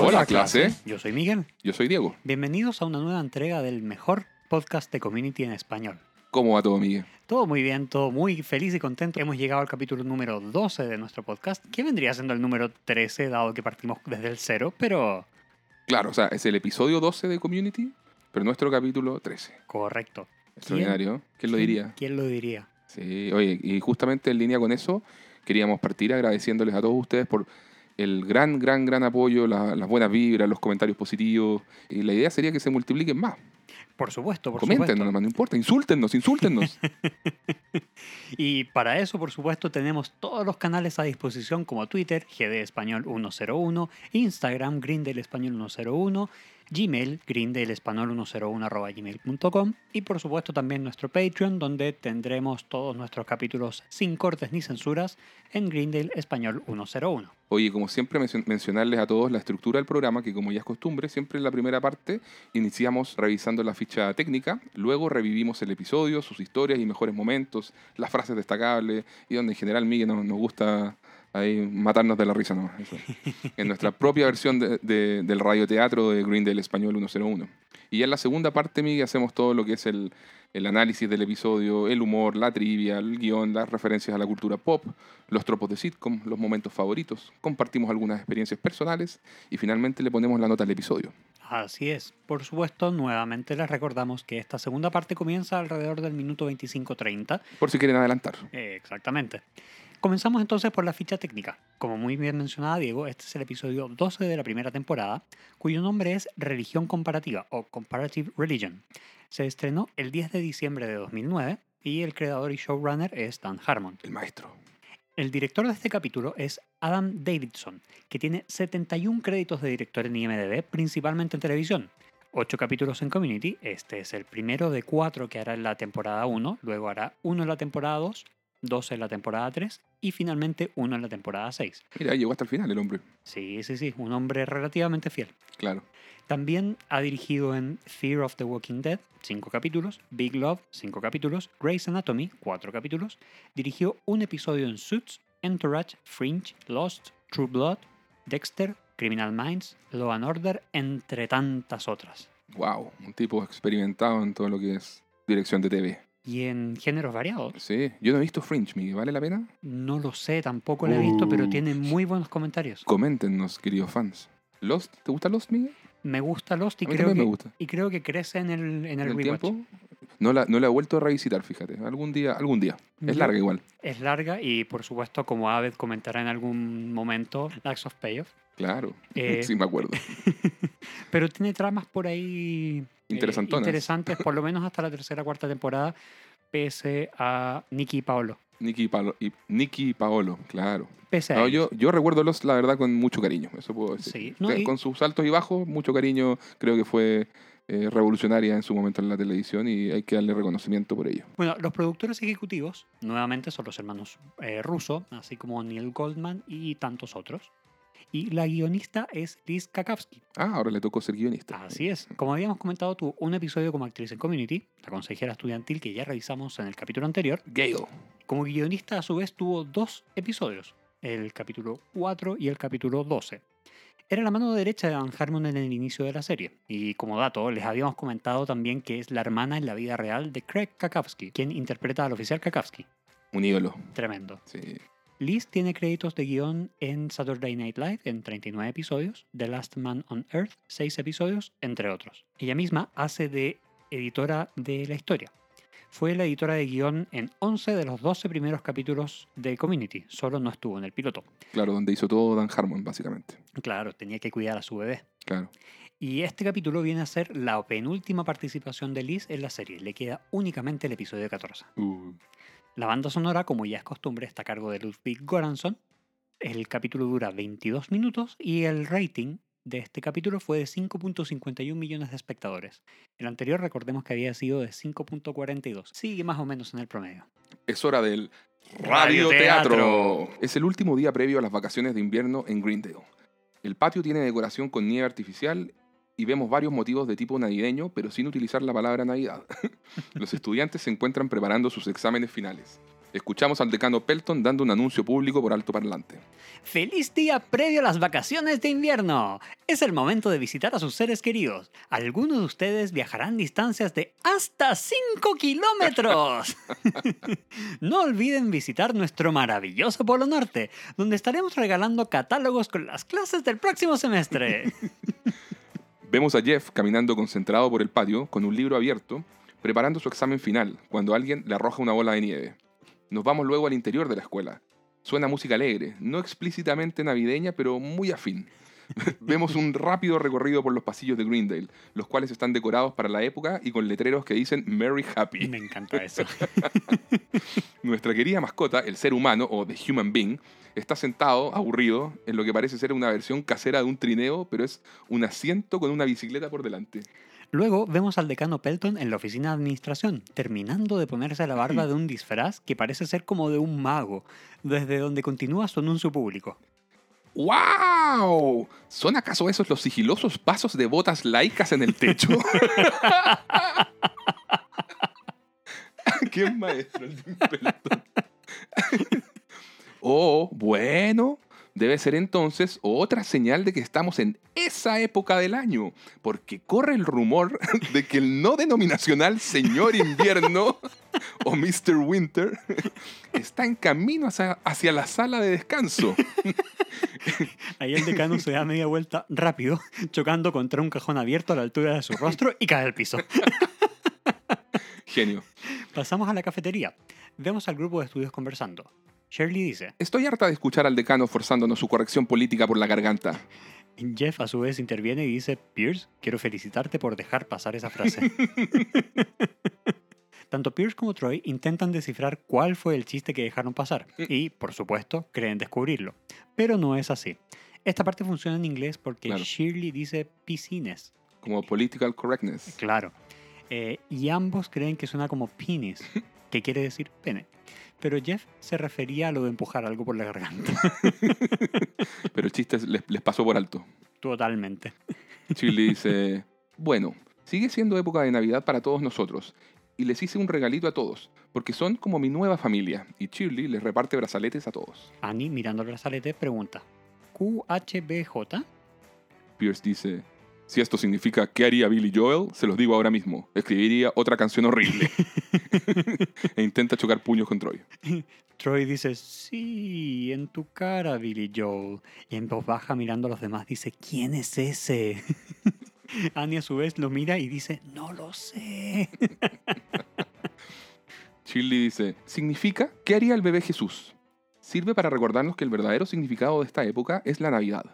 Hola, clase. Yo soy Miguel. Yo soy Diego. Bienvenidos a una nueva entrega del mejor podcast de community en español. ¿Cómo va todo, Miguel? Todo muy bien, todo muy feliz y contento. Hemos llegado al capítulo número 12 de nuestro podcast, que vendría siendo el número 13, dado que partimos desde el cero, pero Claro, o sea, es el episodio 12 de Community, pero nuestro capítulo 13. correcto. Extraordinario. ¿Quién, lo diría? ¿Quién lo diría? Sí, oye, y justamente en línea con eso, queríamos partir agradeciéndoles a todos ustedes por el gran, gran, gran apoyo, la- las buenas vibras, los comentarios positivos. Y la idea sería que se multipliquen más. Por supuesto, por Comenten supuesto. nomás, no importa. Insúltennos, insúltennos. Y para eso, por supuesto, tenemos todos los canales a disposición como Twitter, GD Español 101, Instagram, Grindel Español 101, Gmail, gmail.com y por supuesto también nuestro Patreon, donde tendremos todos nuestros capítulos sin cortes ni censuras en Grindel Español 101. Oye, como siempre, mencio- mencionarles a todos la estructura del programa, que como ya es costumbre, siempre en la primera parte iniciamos revisando la ficha técnica, luego revivimos el episodio, sus historias y mejores momentos, las frases destacables, y donde en general Miguel nos, nos gusta ahí matarnos de la risa nomás. eso. En nuestra propia versión de- de- del radioteatro de Green del Español 101. Y ya en la segunda parte, Miguel, hacemos todo lo que es el, el análisis del episodio, el humor, la trivia, el guion, las referencias a la cultura pop, los tropos de sitcom, los momentos favoritos, compartimos algunas experiencias personales y finalmente le ponemos la nota al episodio. Así es. Por supuesto, nuevamente les recordamos que esta segunda parte comienza alrededor del minuto 25-30 Por si quieren adelantar. Eh, Exactamente. Comenzamos entonces por la ficha técnica. Como muy bien mencionaba Diego, este es el episodio 12 de la primera temporada, cuyo nombre es Religión Comparativa o Comparative Religion. Se estrenó el 10 de diciembre de 2009 y el creador y showrunner es Dan Harmon. El maestro. El director de este capítulo es Adam Davidson, que tiene 71 créditos de director en IMDb, principalmente en televisión. 8 capítulos en Community, este es el primero de 4 que hará en la temporada 1, luego hará uno en la temporada 2, 2 en la temporada 3 y finalmente uno en la temporada 6. Mira, llegó hasta el final el hombre. Sí, sí, sí, un hombre relativamente fiel. Claro. También ha dirigido en Fear of the Walking Dead, 5 capítulos, Big Love, 5 capítulos, Grey's Anatomy, 4 capítulos, dirigió un episodio en Suits, Entourage, Fringe, Lost, True Blood, Dexter, Criminal Minds, Law and Order, entre tantas otras. Wow, un tipo experimentado en todo lo que es dirección de TV. Y en géneros variados. Sí, yo no he visto Fringe, Miguel, ¿vale la pena? No lo sé, tampoco lo he visto, pero tiene muy buenos comentarios. Coméntenos, queridos fans. Lost, ¿te gusta Lost, Miguel? Me gusta Lost y A mí creo, también que, me gusta. y creo que crece en el, en el ¿En el rewatch. tiempo? No la, no la he vuelto a revisitar, fíjate. Algún día, algún día. Es Yo- larga igual. Es larga y por supuesto, como Aved comentará en algún momento, Lacks of Payoff. Claro. Eh, sí, me acuerdo. Pero tiene tramas por ahí eh, interesantes, por lo menos hasta la tercera cuarta temporada, pese a Nicky y Paolo. Nicky y, Paolo, y, Nicky y Paolo, claro. Pese a No, yo, yo recuerdo Lost, la verdad, con mucho cariño. Eso puedo decir. Sí, no, Que y- Con sus altos y bajos, mucho cariño. Creo que fue eh, revolucionaria en su momento en la televisión y hay que darle reconocimiento por ello. Bueno, los productores ejecutivos, nuevamente, son los hermanos eh, Russo, así como Neil Goldman y tantos otros. Y la guionista es Liz Kakowski. Ah, ahora le tocó ser guionista. Así es. Como habíamos comentado, tuvo un episodio como actriz en Community, la consejera estudiantil que ya revisamos en el capítulo anterior. Gale. Como guionista, a su vez, tuvo dos episodios, el capítulo 4 y el capítulo 12. Era la mano derecha de Dan Harmon en el inicio de la serie. Y como dato, les habíamos comentado también que es la hermana en la vida real de Craig Kakowski, quien interpreta al oficial Kakowski. Un ídolo. Tremendo. Sí. Liz tiene créditos de guion en Saturday Night Live en 39 episodios, The Last Man on Earth 6 episodios, entre otros. Ella misma hace de editora de la historia. Fue la editora de guion en 11 de los 12 primeros capítulos de Community, solo no estuvo en el piloto. Claro, donde hizo todo Dan Harmon, básicamente. Claro, tenía que cuidar a su bebé. Claro. Y este capítulo viene a ser la penúltima participación de Liz en la serie. Le queda únicamente el episodio 14. Uh, La banda sonora, como ya es costumbre, está a cargo de Ludwig Göransson. El capítulo dura 22 minutos y el rating de este capítulo fue de 5.51 millones de espectadores. El anterior recordemos que había sido de 5.42. Sigue más o menos en el promedio. es hora del Radioteatro. radioteatro. Es el último día previo a las vacaciones de invierno en Greendale. El patio tiene decoración con nieve artificial y vemos varios motivos de tipo navideño, pero sin utilizar la palabra Navidad. Los estudiantes se encuentran preparando sus exámenes finales. Escuchamos al decano Pelton dando un anuncio público por alto parlante. ¡Feliz día previo a las vacaciones de invierno! Es el momento de visitar a sus seres queridos. Algunos de ustedes viajarán distancias de hasta 5 kilómetros. no olviden visitar nuestro maravilloso Polo Norte, donde estaremos regalando catálogos con las clases del próximo semestre. Vemos a Jeff caminando concentrado por el patio con un libro abierto, preparando su examen final, cuando alguien le arroja una bola de nieve. Nos vamos luego al interior de la escuela. Suena música alegre, no explícitamente navideña, pero muy afín. Vemos un rápido recorrido por los pasillos de Greendale, los cuales están decorados para la época y con letreros que dicen Merry Happy. Me encanta eso. Nuestra querida mascota, el ser humano o The Human Being, está sentado, aburrido, en lo que parece ser una versión casera de un trineo, pero es un asiento con una bicicleta por delante. Luego vemos al decano Pelton en la oficina de administración, terminando de ponerse la barba de un disfraz que parece ser como de un mago, desde donde continúa su anuncio público. ¡Wow! ¿Son acaso esos los sigilosos pasos de botas laicas en el techo? ¡Qué maestro el oh, bueno, debe ser entonces otra señal de que estamos en esa época del año, porque corre el rumor de que el no denominacional Señor Invierno o Mr. Winter está en camino hacia, hacia la sala de descanso. Ahí el decano se da media vuelta rápido, chocando contra un cajón abierto a la altura de su rostro y cae al piso. Genio. Pasamos a la cafetería. Vemos al grupo de estudios conversando. Shirley dice, Estoy harta de escuchar al decano forzándonos su corrección política por la garganta. Jeff a su vez interviene y dice, Pierce, quiero felicitarte por dejar pasar esa frase. Tanto Pierce como Troy intentan descifrar cuál fue el chiste que dejaron pasar y, por supuesto, creen descubrirlo. Pero no es así. Esta parte funciona en inglés porque Claro. Shirley dice piscines. Como political correctness. Claro. Eh, y ambos creen que suena como penis, que quiere decir pene. Pero Jeff se refería a lo de empujar algo por la garganta. Pero el chiste les, les pasó por alto. Totalmente. Shirley dice, bueno, sigue siendo época de Navidad para todos nosotros. Y les hice un regalito a todos, porque son como mi nueva familia. Y Shirley les reparte brazaletes a todos. Annie, mirando el brazalete, pregunta, ¿QHBJ? Pierce dice, si esto significa qué haría Billy Joel, se los digo ahora mismo. Escribiría otra canción horrible. e intenta chocar puños con Troy. Troy dice, sí, en tu cara, Billy Joel. Y en voz baja, mirando a los demás, dice, ¿quién es ese? Annie a su vez lo mira y dice, no lo sé. Shirley dice, significa qué haría el bebé Jesús. Sirve para recordarnos que el verdadero significado de esta época es la Navidad.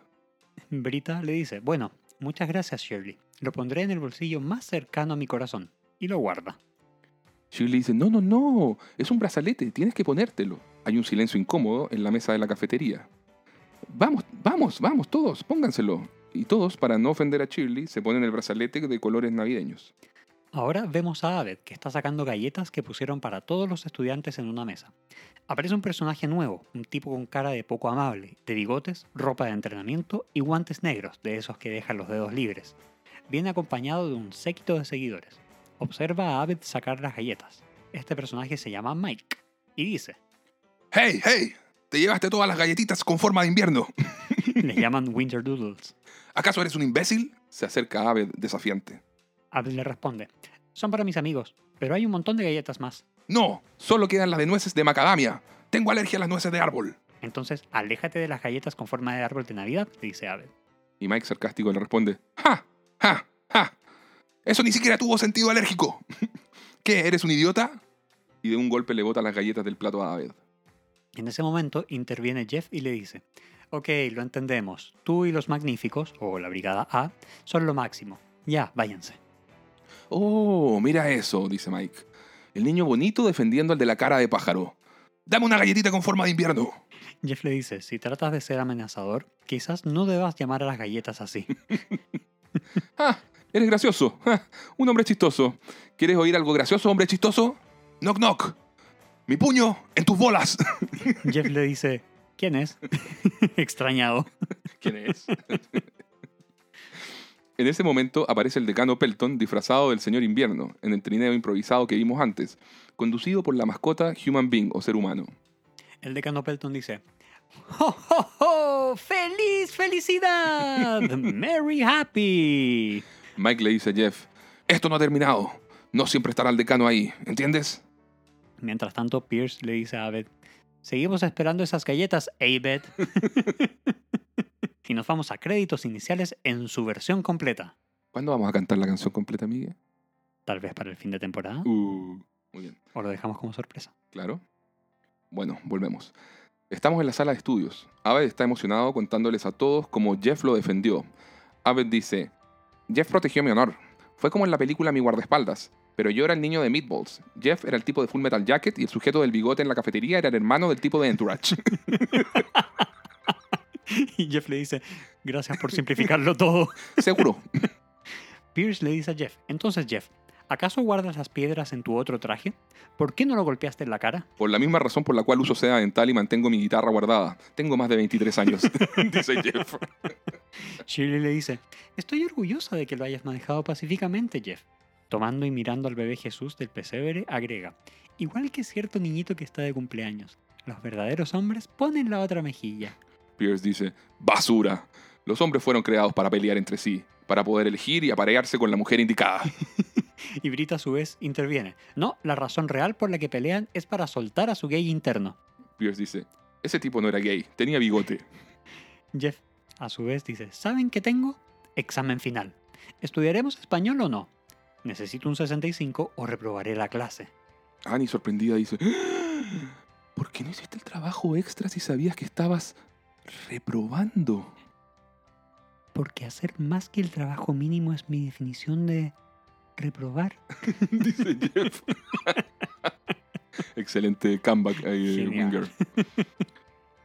Brita le dice, bueno, muchas gracias, Shirley. Lo pondré en el bolsillo más cercano a mi corazón. Y lo guarda. Shirley dice, no, no, no, es un brazalete, tienes que ponértelo. Hay un silencio incómodo en la mesa de la cafetería. Vamos, vamos, vamos, todos, pónganselo. Y todos, para no ofender a Shirley, se ponen el brazalete de colores navideños. Ahora vemos a Abed, que está sacando galletas que pusieron para todos los estudiantes en una mesa. Aparece un personaje nuevo, un tipo con cara de poco amable, de bigotes, ropa de entrenamiento y guantes negros, de esos que dejan los dedos libres. Viene acompañado de un séquito de seguidores. Observa a Abed sacar las galletas. Este personaje se llama Mike y dice, ¡Hey, hey! Te llevaste todas las galletitas con forma de invierno. le llaman Winter Doodles. ¿Acaso eres un imbécil? Se acerca a Abed desafiante. Abed le responde, son para mis amigos, pero hay un montón de galletas más. No, solo quedan las de nueces de macadamia. Tengo alergia a las nueces de árbol. Entonces, aléjate de las galletas con forma de árbol de Navidad, dice Abed. Y Mike sarcástico le responde, ¡Ja! ¡Ja! ¡Ja! Eso ni siquiera tuvo sentido alérgico. ¿Qué? ¿Eres un idiota? Y de un golpe le bota las galletas del plato a Abed. En ese momento interviene Jeff y le dice, ok, lo entendemos, tú y los magníficos, o la Brigada A, son lo máximo. Ya, váyanse. Oh, mira eso, dice Mike. El niño bonito defendiendo al de la cara de pájaro. Dame una galletita con forma de invierno. Jeff le dice, si tratas de ser amenazador, quizás no debas llamar a las galletas así. Ah, eres gracioso. Ah, un hombre chistoso. ¿Quieres oír algo gracioso, hombre chistoso? Knock knock. Mi puño en tus bolas. Jeff le dice, ¿quién es? Extrañado. ¿Quién es? En ese momento aparece el decano Pelton disfrazado del señor invierno, en el trineo improvisado que vimos antes, conducido por la mascota Human Being o ser humano. El decano Pelton dice: ¡Ho, ho, ho! ¡Feliz felicidad! ¡Merry happy! Mike le dice a Jeff, esto no ha terminado. No siempre estará el decano ahí, ¿entiendes? Mientras tanto, Pierce le dice a Abed: Seguimos esperando esas galletas, Abed. y nos vamos a créditos iniciales en su versión completa. ¿Cuándo vamos a cantar la canción completa, Miguel? Tal vez para el fin de temporada. Uh, muy bien. O lo dejamos como sorpresa. Claro. Bueno, volvemos. Estamos en la sala de estudios. Abed está emocionado contándoles a todos cómo Jeff lo defendió. Abed dice, Jeff protegió mi honor. Fue como en la película Mi guardaespaldas, pero yo era el niño de Meatballs. Jeff era el tipo de Full Metal Jacket y el sujeto del bigote en la cafetería era el hermano del tipo de Entourage. Y Jeff le dice: Gracias por simplificarlo todo. Seguro. Pierce le dice a Jeff: Entonces, Jeff, ¿acaso guardas las piedras en tu otro traje? ¿Por qué no lo golpeaste en la cara? Por la misma razón por la cual uso seda dental y mantengo mi guitarra guardada. Tengo más de 23 años, dice Jeff. Shirley le dice: Estoy orgullosa de que lo hayas manejado pacíficamente, Jeff. Tomando y mirando al bebé Jesús del pesebre, agrega: Igual que cierto niñito que está de cumpleaños, los verdaderos hombres ponen la otra mejilla. Pierce dice, basura. Los hombres fueron creados para pelear entre sí, para poder elegir y aparearse con la mujer indicada. Y Brita a su vez interviene. No, la razón real por la que pelean es para soltar a su gay interno. Pierce dice, ese tipo no era gay, tenía bigote. Jeff a su vez dice, ¿saben qué tengo? Examen final. ¿Estudiaremos español o no? Necesito un 65 o reprobaré la clase. Annie, sorprendida, dice, "¡Ah! ¿por qué no hiciste el trabajo extra si sabías que estabas reprobando? Porque hacer más que el trabajo mínimo es mi definición de reprobar. dice Jeff. Excelente comeback ahí. Winger.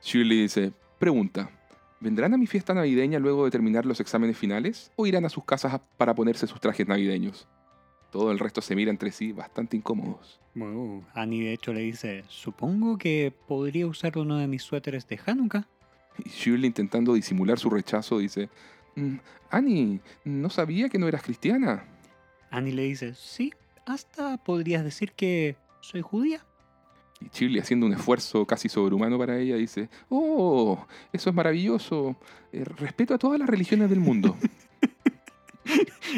Shirley dice, pregunta, ¿vendrán a mi fiesta navideña luego de terminar los exámenes finales o irán a sus casas para ponerse sus trajes navideños? Todo el resto se mira entre sí bastante incómodos. Uh, Annie de hecho le dice, supongo que podría usar uno de mis suéteres de Hanukkah. Y Shirley intentando disimular su rechazo dice, "Mm, Annie, no sabía que no eras cristiana. Annie le dice, sí, hasta podrías decir que soy judía. Y Shirley haciendo un esfuerzo casi sobrehumano para ella dice, oh, eso es maravilloso. Eh, respeto a todas las religiones del mundo.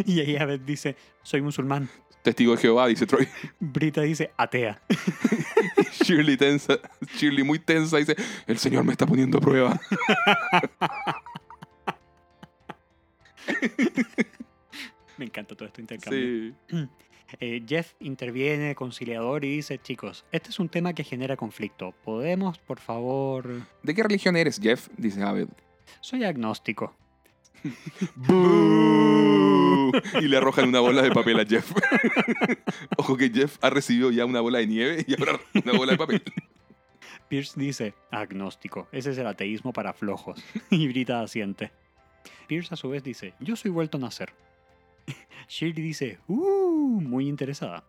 Y ahí Abed dice, soy musulmán. Testigo de Jehová, dice Troy. Brita dice, atea. Shirley tensa, Shirley muy tensa dice, el Señor me está poniendo a prueba. Me encanta todo esto intercambio. Eh, Jeff interviene, conciliador, y dice, chicos, este es un tema que genera conflicto. ¿Podemos, por favor...? ¿De qué religión eres, Jeff? Dice Abed. Soy agnóstico. Y le arrojan una bola de papel a Jeff. Ojo que Jeff ha recibido ya una bola de nieve y ahora una bola de papel. Pierce dice, agnóstico, ese es el ateísmo para flojos. Y Brita asiente. Pierce a su vez dice, yo soy vuelto a nacer. Shirley dice, uh, muy interesada.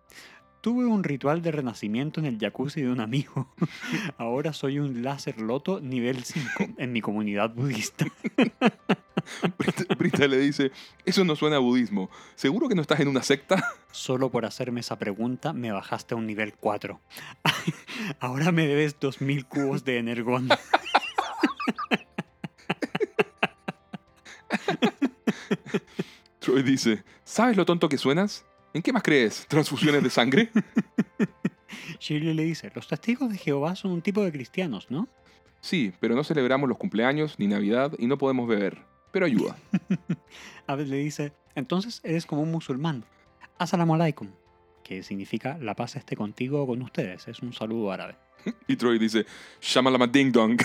Tuve un ritual de renacimiento en el jacuzzi de un amigo. Ahora soy un láser loto nivel 5 en mi comunidad budista. Brita, Brita le dice, eso no suena a budismo. ¿Seguro que no estás en una secta? Solo por hacerme esa pregunta me bajaste a un nivel 4. Ahora me debes 2000 cubos de energón. Troy dice, ¿sabes lo tonto que suenas? ¿En qué más crees? ¿Transfusiones de sangre? Shirley le dice, los testigos de Jehová son un tipo de cristianos, ¿no? Sí, pero no celebramos los cumpleaños ni Navidad y no podemos beber. Pero ayuda. Abed le dice, entonces eres como un musulmán. Assalamu alaikum, que significa la paz esté contigo o con ustedes. Es un saludo árabe. Y Troy dice, Shamalama Ding Dong.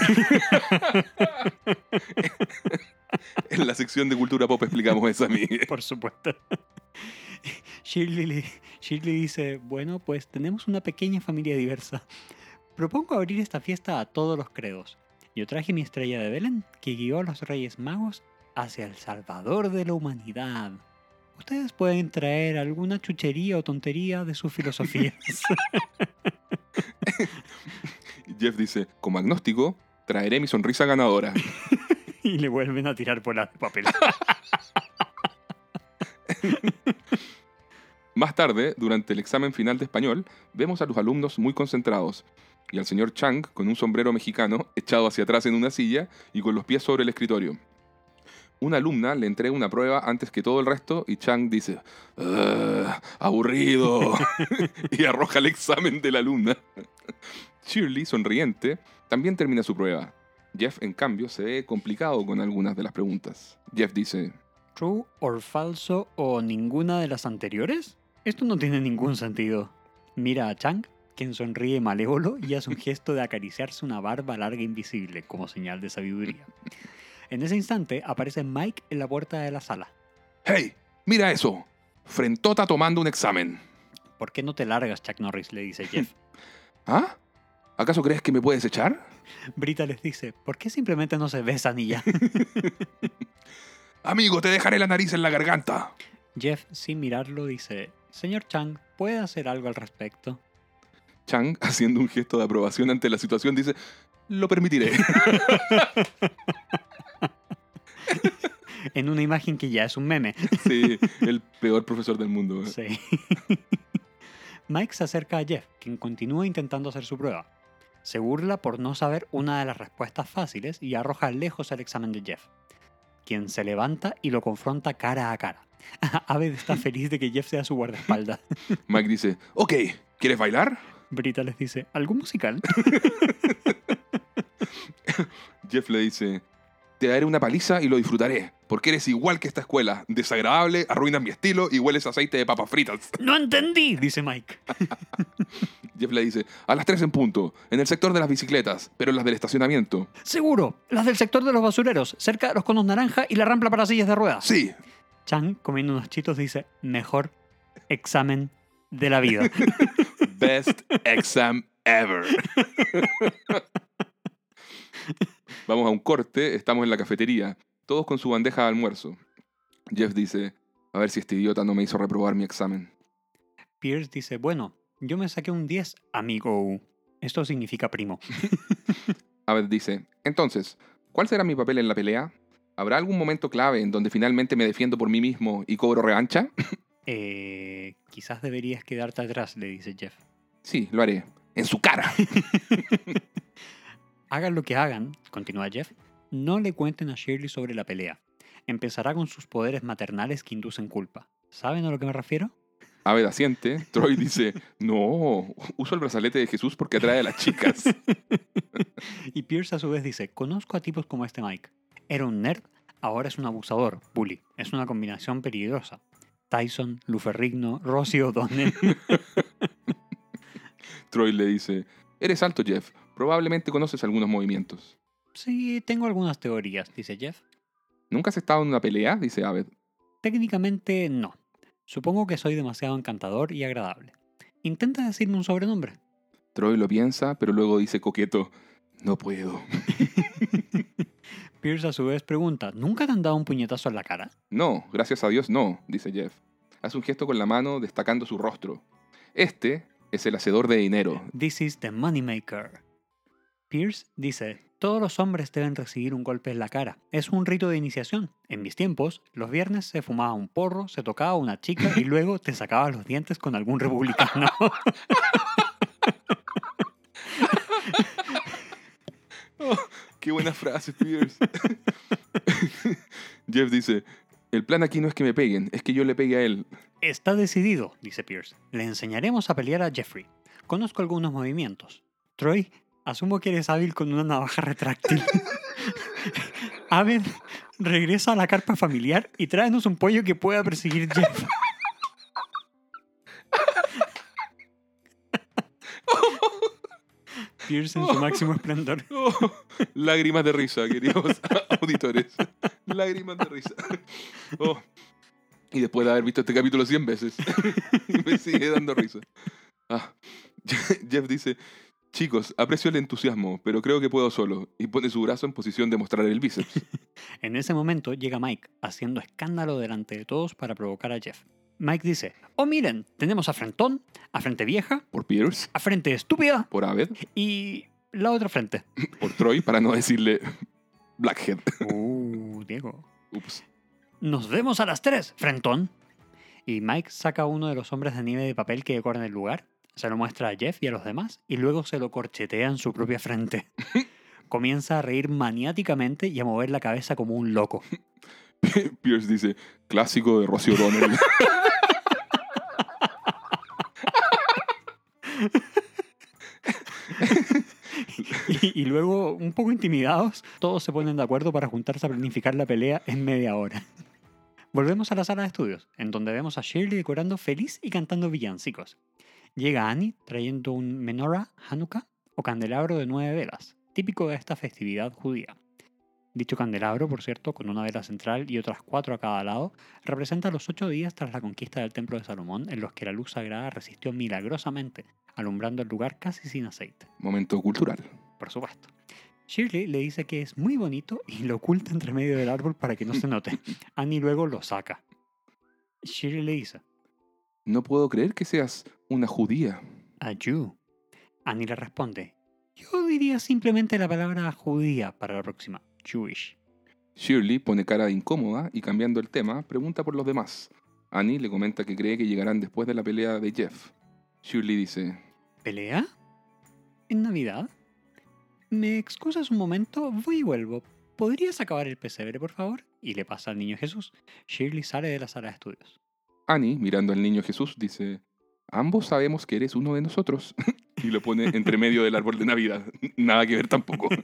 en la sección de cultura pop explicamos eso a mí. Por supuesto. Shirley, le- Shirley dice, bueno, pues tenemos una pequeña familia diversa. Propongo abrir esta fiesta a todos los credos. Yo traje mi estrella de Belén, que guió a los Reyes Magos hacia el Salvador de la humanidad. Ustedes pueden traer alguna chuchería o tontería de sus filosofías. Jeff dice, como agnóstico, traeré mi sonrisa ganadora. y le vuelven a tirar bolas de papel. Más tarde, durante el examen final de español, vemos a los alumnos muy concentrados y al señor Chang con un sombrero mexicano echado hacia atrás en una silla y con los pies sobre el escritorio. Una alumna le entrega una prueba antes que todo el resto y Chang dice, "Ugh, aburrido, y arroja el examen de la alumna. Shirley, sonriente, también termina su prueba. Jeff, en cambio, se ve complicado con algunas de las preguntas. Jeff dice, ¿True or falso o ninguna de las anteriores? Esto no tiene ningún sentido. Mira a Chang, quien sonríe malévolo y hace un gesto de acariciarse una barba larga e invisible como señal de sabiduría. En ese instante aparece Mike en la puerta de la sala. ¡Hey! ¡Mira eso! Frentota tomando un examen. ¿Por qué no te largas, Chuck Norris? le dice Jeff. ¿Ah? ¿Acaso crees que me puedes echar? Brita les dice, ¿por qué simplemente no se besan y ya? Amigo, te dejaré la nariz en la garganta. Jeff, sin mirarlo, dice, Señor Chang, ¿puede hacer algo al respecto? Chang, haciendo un gesto de aprobación ante la situación, dice, lo permitiré. En una imagen que ya es un meme. sí, el peor profesor del mundo. Sí. Mike se acerca a Jeff, quien continúa intentando hacer su prueba. Se burla por no saber una de las respuestas fáciles y arroja lejos el examen de Jeff, quien se levanta y lo confronta cara a cara. Aved está feliz de que Jeff sea su guardaespaldas. Mike dice, ok, ¿quieres bailar? Brita les dice, ¿algún musical? Jeff le dice, te daré una paliza y lo disfrutaré, porque eres igual que esta escuela, desagradable, arruinas mi estilo y hueles aceite de papas fritas. ¡No entendí! dice Mike. Jeff le dice, a las 3 en punto, en el sector de las bicicletas, pero en las del estacionamiento. Seguro, las del sector de los basureros, cerca de los conos naranja y la rampa para sillas de ruedas. Sí, Chang, comiendo unos chitos, dice, mejor examen de la vida. best exam ever. Vamos a un corte, estamos en la cafetería, todos con su bandeja de almuerzo. Jeff dice, a ver si este idiota no me hizo reprobar mi examen. Pierce dice, bueno, yo me saqué un 10, amigo. Esto significa primo. Abed dice, entonces, ¿cuál será mi papel en la pelea? ¿Habrá algún momento clave en donde finalmente me defiendo por mí mismo y cobro revancha? Eh, quizás deberías quedarte atrás, le dice Jeff. Sí, lo haré. En su cara. Hagan lo que hagan, continúa Jeff, no le cuenten a Shirley sobre la pelea. Empezará con sus poderes maternales que inducen culpa. ¿Saben a lo que me refiero? Abed asiente. Troy dice, no, uso el brazalete de Jesús porque atrae a las chicas. Y Pierce a su vez dice, conozco a tipos como este Mike. Era un nerd, ahora es un abusador, bully. Es una combinación peligrosa. Tyson, Luferrigno, Rossi O'Donnell. Troy le dice, eres alto, Jeff. Probablemente conoces algunos movimientos. sí, tengo algunas teorías, dice Jeff. ¿Nunca has estado en una pelea? Dice Abed. Técnicamente no. Supongo que soy demasiado encantador y agradable. Intenta decirme un sobrenombre. Troy lo piensa, pero luego dice coqueto, no puedo. Pierce a su vez pregunta, ¿nunca te han dado un puñetazo en la cara? No, gracias a Dios no, dice Jeff. Hace un gesto con la mano destacando su rostro. Este es el hacedor de dinero. This is the moneymaker. Pierce dice, todos los hombres deben recibir un golpe en la cara. Es un rito de iniciación. En mis tiempos, los viernes se fumaba un porro, se tocaba una chica y luego te sacaba los dientes con algún republicano. Qué buena frase, Pierce. Jeff dice, el plan aquí no es que me peguen, es que yo le pegue a él. Está decidido, dice Pierce. Le enseñaremos a pelear a Jeffrey. Conozco algunos movimientos. Troy, asumo que eres hábil con una navaja retráctil. Abed, regresa a la carpa familiar y tráenos un pollo que pueda perseguir Jeff. Pierce en su máximo esplendor. Lágrimas de risa, queridos auditores. Lágrimas de risa. Oh, Y después de haber visto este capítulo 100 veces, me sigue dando risa. Ah, Jeff dice, chicos, aprecio el entusiasmo, pero creo que puedo solo. Y pone su brazo en posición de mostrar el bíceps. En ese momento llega Mike, haciendo escándalo delante de todos para provocar a Jeff. Mike dice, oh miren, tenemos a Frentón, a Frente Vieja, Por Pierce, a Frente Estúpida por Abed, y la otra frente. por Troy, para no decirle Blackhead. Uh, Diego. Ups. Nos vemos a las tres, Frentón. Y Mike saca uno de los hombres de nieve de papel que decoran el lugar, se lo muestra a Jeff y a los demás, y luego se lo corchetea en su propia frente. Comienza a reír maniáticamente y a mover la cabeza como un loco. Pierce dice, clásico de Rosie O'Donnell. Y, y luego, un poco intimidados, todos se ponen de acuerdo para juntarse a planificar la pelea en media hora. Volvemos a la sala de estudios, en donde vemos a Shirley decorando feliz y cantando villancicos. Llega Annie trayendo un menorah Hanukkah o candelabro de nueve velas, típico de esta festividad judía. Dicho candelabro, por cierto, con una vela central y otras cuatro a cada lado, representa los ocho días tras la conquista del Templo de Salomón en los que la luz sagrada resistió milagrosamente, alumbrando el lugar casi sin aceite, Momento cultural. por supuesto. Shirley le dice que es muy bonito y lo oculta entre medio del árbol para que no se note. Annie luego lo saca. Shirley le dice, No puedo creer que seas una judía. a Jew. Annie le responde, yo diría simplemente la palabra judía para la próxima, Jewish. Shirley pone cara de incómoda y cambiando el tema, pregunta por los demás. Annie le comenta que cree que llegarán después de la pelea de Jeff. Shirley dice, ¿Pelea? ¿En Navidad? ¿Me excusas un momento? Voy y vuelvo. ¿Podrías acabar el pesebre, por favor? Y le pasa al niño Jesús. Shirley sale de la sala de estudios. Annie, mirando al niño Jesús, dice, ambos sabemos que eres uno de nosotros. y lo pone entre medio del árbol de Navidad. Nada que ver tampoco.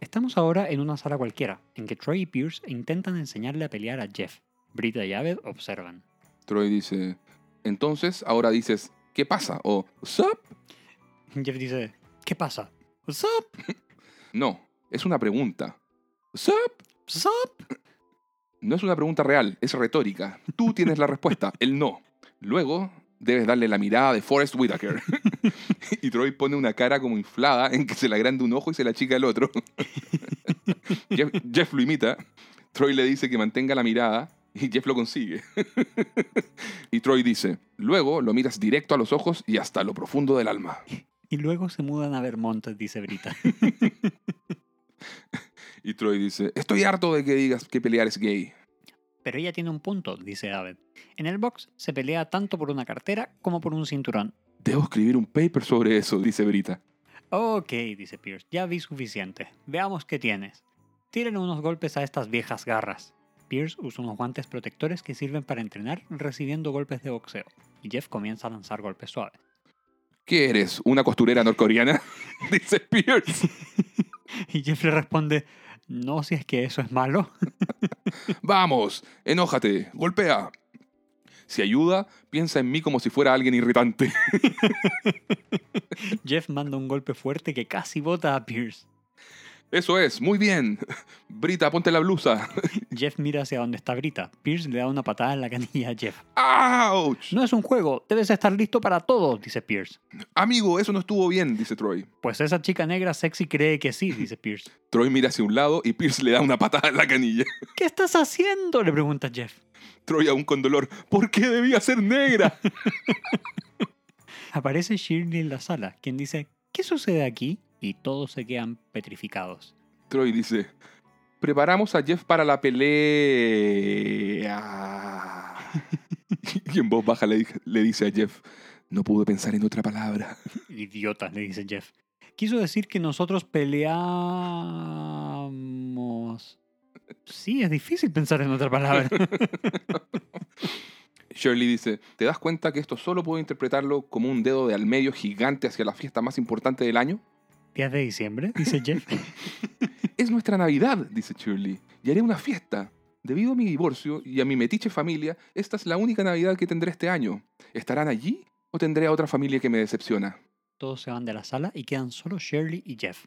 Estamos ahora en una sala cualquiera, en que Troy y Pierce intentan enseñarle a pelear a Jeff. Brita y Abed observan. Troy dice, entonces ahora dices, ¿qué pasa? O, ¿sup? Jeff dice, ¿qué pasa? What's up? No, es una pregunta. ¿Sup? What's up? No es una pregunta real, es retórica. Tú tienes la respuesta, él no. Luego debes darle la mirada de Forrest Whitaker. y Troy pone una cara como inflada en que se le agranda un ojo y se la achica el otro. Jeff, Jeff lo imita. Troy le dice que mantenga la mirada y Jeff lo consigue. y Troy dice, luego lo miras directo a los ojos y hasta lo profundo del alma. Y luego se mudan a Vermont, dice Brita. Y Troy dice, estoy harto de que digas que pelear es gay. Pero ella tiene un punto, dice Abed. En el box se pelea tanto por una cartera como por un cinturón. Debo escribir un paper sobre eso, dice Brita. Ok, dice Pierce, ya vi suficiente. Veamos qué tienes. Tírenle unos golpes a estas viejas garras. Pierce usa unos guantes protectores que sirven para entrenar recibiendo golpes de boxeo. Y Jeff comienza a lanzar golpes suaves. ¿Qué eres? ¿Una costurera norcoreana? Dice Pierce. Y Jeff le responde, no si es que eso es malo. Vamos, enójate, golpea. Si ayuda, piensa en mí como si fuera alguien irritante. Jeff manda un golpe fuerte que casi bota a Pierce. Eso es, muy bien. Brita, ponte la blusa. Jeff mira hacia donde está Brita. Pierce le da una patada en la canilla a Jeff. ¡Auch! No es un juego, debes estar listo para todo, dice Pierce. Amigo, eso no estuvo bien, dice Troy. Pues esa chica negra sexy cree que sí, dice Pierce. Troy mira hacia un lado y Pierce le da una patada en la canilla. ¿Qué estás haciendo? le pregunta Jeff. Troy aún con dolor. ¿Por qué debía ser negra? Aparece Shirley en la sala, quien dice, ¿qué sucede aquí? Y todos se quedan petrificados. Troy dice, preparamos a Jeff para la pelea. Y en voz baja le, le dice a Jeff, no pude pensar en otra palabra. Idiota, le dice Jeff. Quiso decir que nosotros peleamos... Sí, es difícil pensar en otra palabra. Shirley dice, ¿te das cuenta que esto solo puedo interpretarlo como un dedo de al medio gigante hacia la fiesta más importante del año? 10 de diciembre, dice Jeff. Es nuestra Navidad, dice Shirley, y haré una fiesta. Debido a mi divorcio y a mi metiche familia, esta es la única Navidad que tendré este año. ¿Estarán allí o tendré a otra familia que me decepciona? Todos se van de la sala y quedan solo Shirley y Jeff.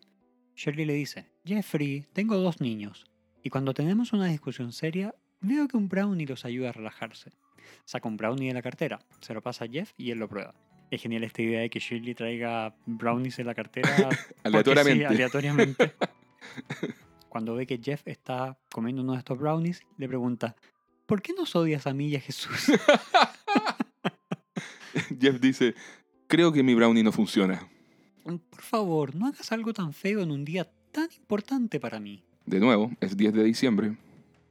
Shirley le dice, Jeffrey, tengo dos niños. Y cuando tenemos una discusión seria, veo que un brownie los ayuda a relajarse. Saca un brownie de la cartera, se lo pasa a Jeff y él lo prueba. Es genial esta idea de que Shirley traiga brownies en la cartera porque Aleatoriamente. sí, aleatoriamente. Cuando ve que Jeff está comiendo uno de estos brownies, le pregunta, ¿por qué nos odias a mí y a Jesús? Jeff dice, creo que mi brownie no funciona. Por favor, no hagas algo tan feo en un día tan importante para mí. De nuevo, es 10 de diciembre.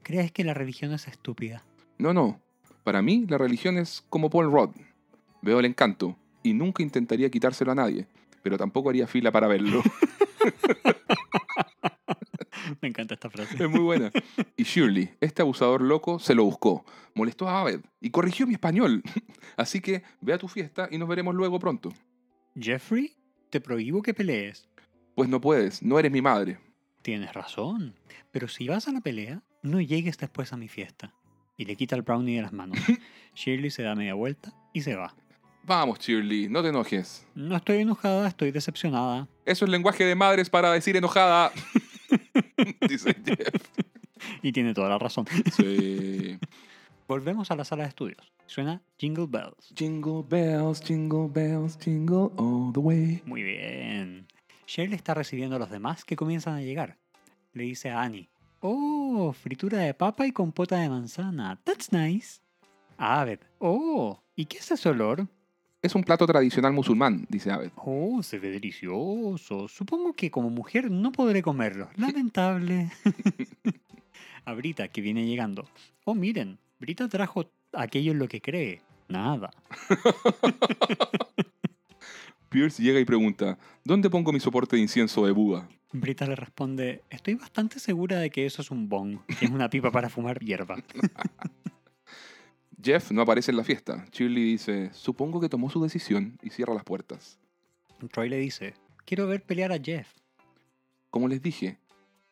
¿Crees que la religión es estúpida? No, no, Para mí, la religión es como Paul Rudd. Veo el encanto y nunca intentaría quitárselo a nadie, pero tampoco haría fila para verlo. Me encanta esta frase. es muy buena. Y Shirley, este abusador loco, se lo buscó, molestó a Abed y corrigió mi español. Así que ve a tu fiesta y nos veremos luego pronto. Jeffrey, te prohíbo que pelees. Pues no puedes, no eres mi madre. Tienes razón. Pero si vas a la pelea, no llegues después a mi fiesta. Y le quita el brownie de las manos. Shirley se da media vuelta y se va. Vamos, Shirley, no te enojes. No estoy enojada, estoy decepcionada. Eso es lenguaje de madres para decir enojada. Dice Jeff. Y tiene toda la razón. Sí. Volvemos a la sala de estudios. Suena Jingle Bells. Jingle bells, jingle bells, jingle all the way. Muy bien. Shirley está recibiendo a los demás que comienzan a llegar. Le dice a Annie, Oh, fritura de papa y compota de manzana. That's nice. A Abed, Oh, ¿y qué es ese olor? Es un plato tradicional musulmán, dice Abed. Oh, se ve delicioso. Supongo que como mujer no podré comerlo. Lamentable. a Brita, que viene llegando. Oh, miren, Brita trajo aquello en lo que cree. Nada. Pierce llega y pregunta, ¿dónde pongo mi soporte de incienso de Buda? Brita le responde, estoy bastante segura de que eso es un bong, que es una pipa para fumar hierba. Jeff no aparece en la fiesta. Shirley dice, supongo que tomó su decisión y cierra las puertas. Troy le dice, quiero ver pelear a Jeff. Como les dije,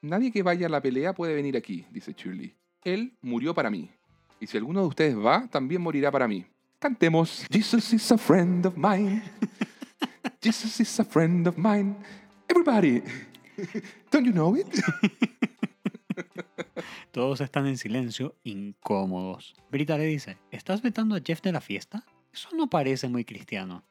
nadie que vaya a la pelea puede venir aquí, dice Shirley. Él murió para mí. Y si alguno de ustedes va, también morirá para mí. Cantemos. Jesus is a friend of mine. Jesus is a friend of mine. Everybody. Don't you know it? Todos están en silencio, incómodos. Brita le dice, ¿estás vetando a Jeff de la fiesta? Eso no parece muy cristiano.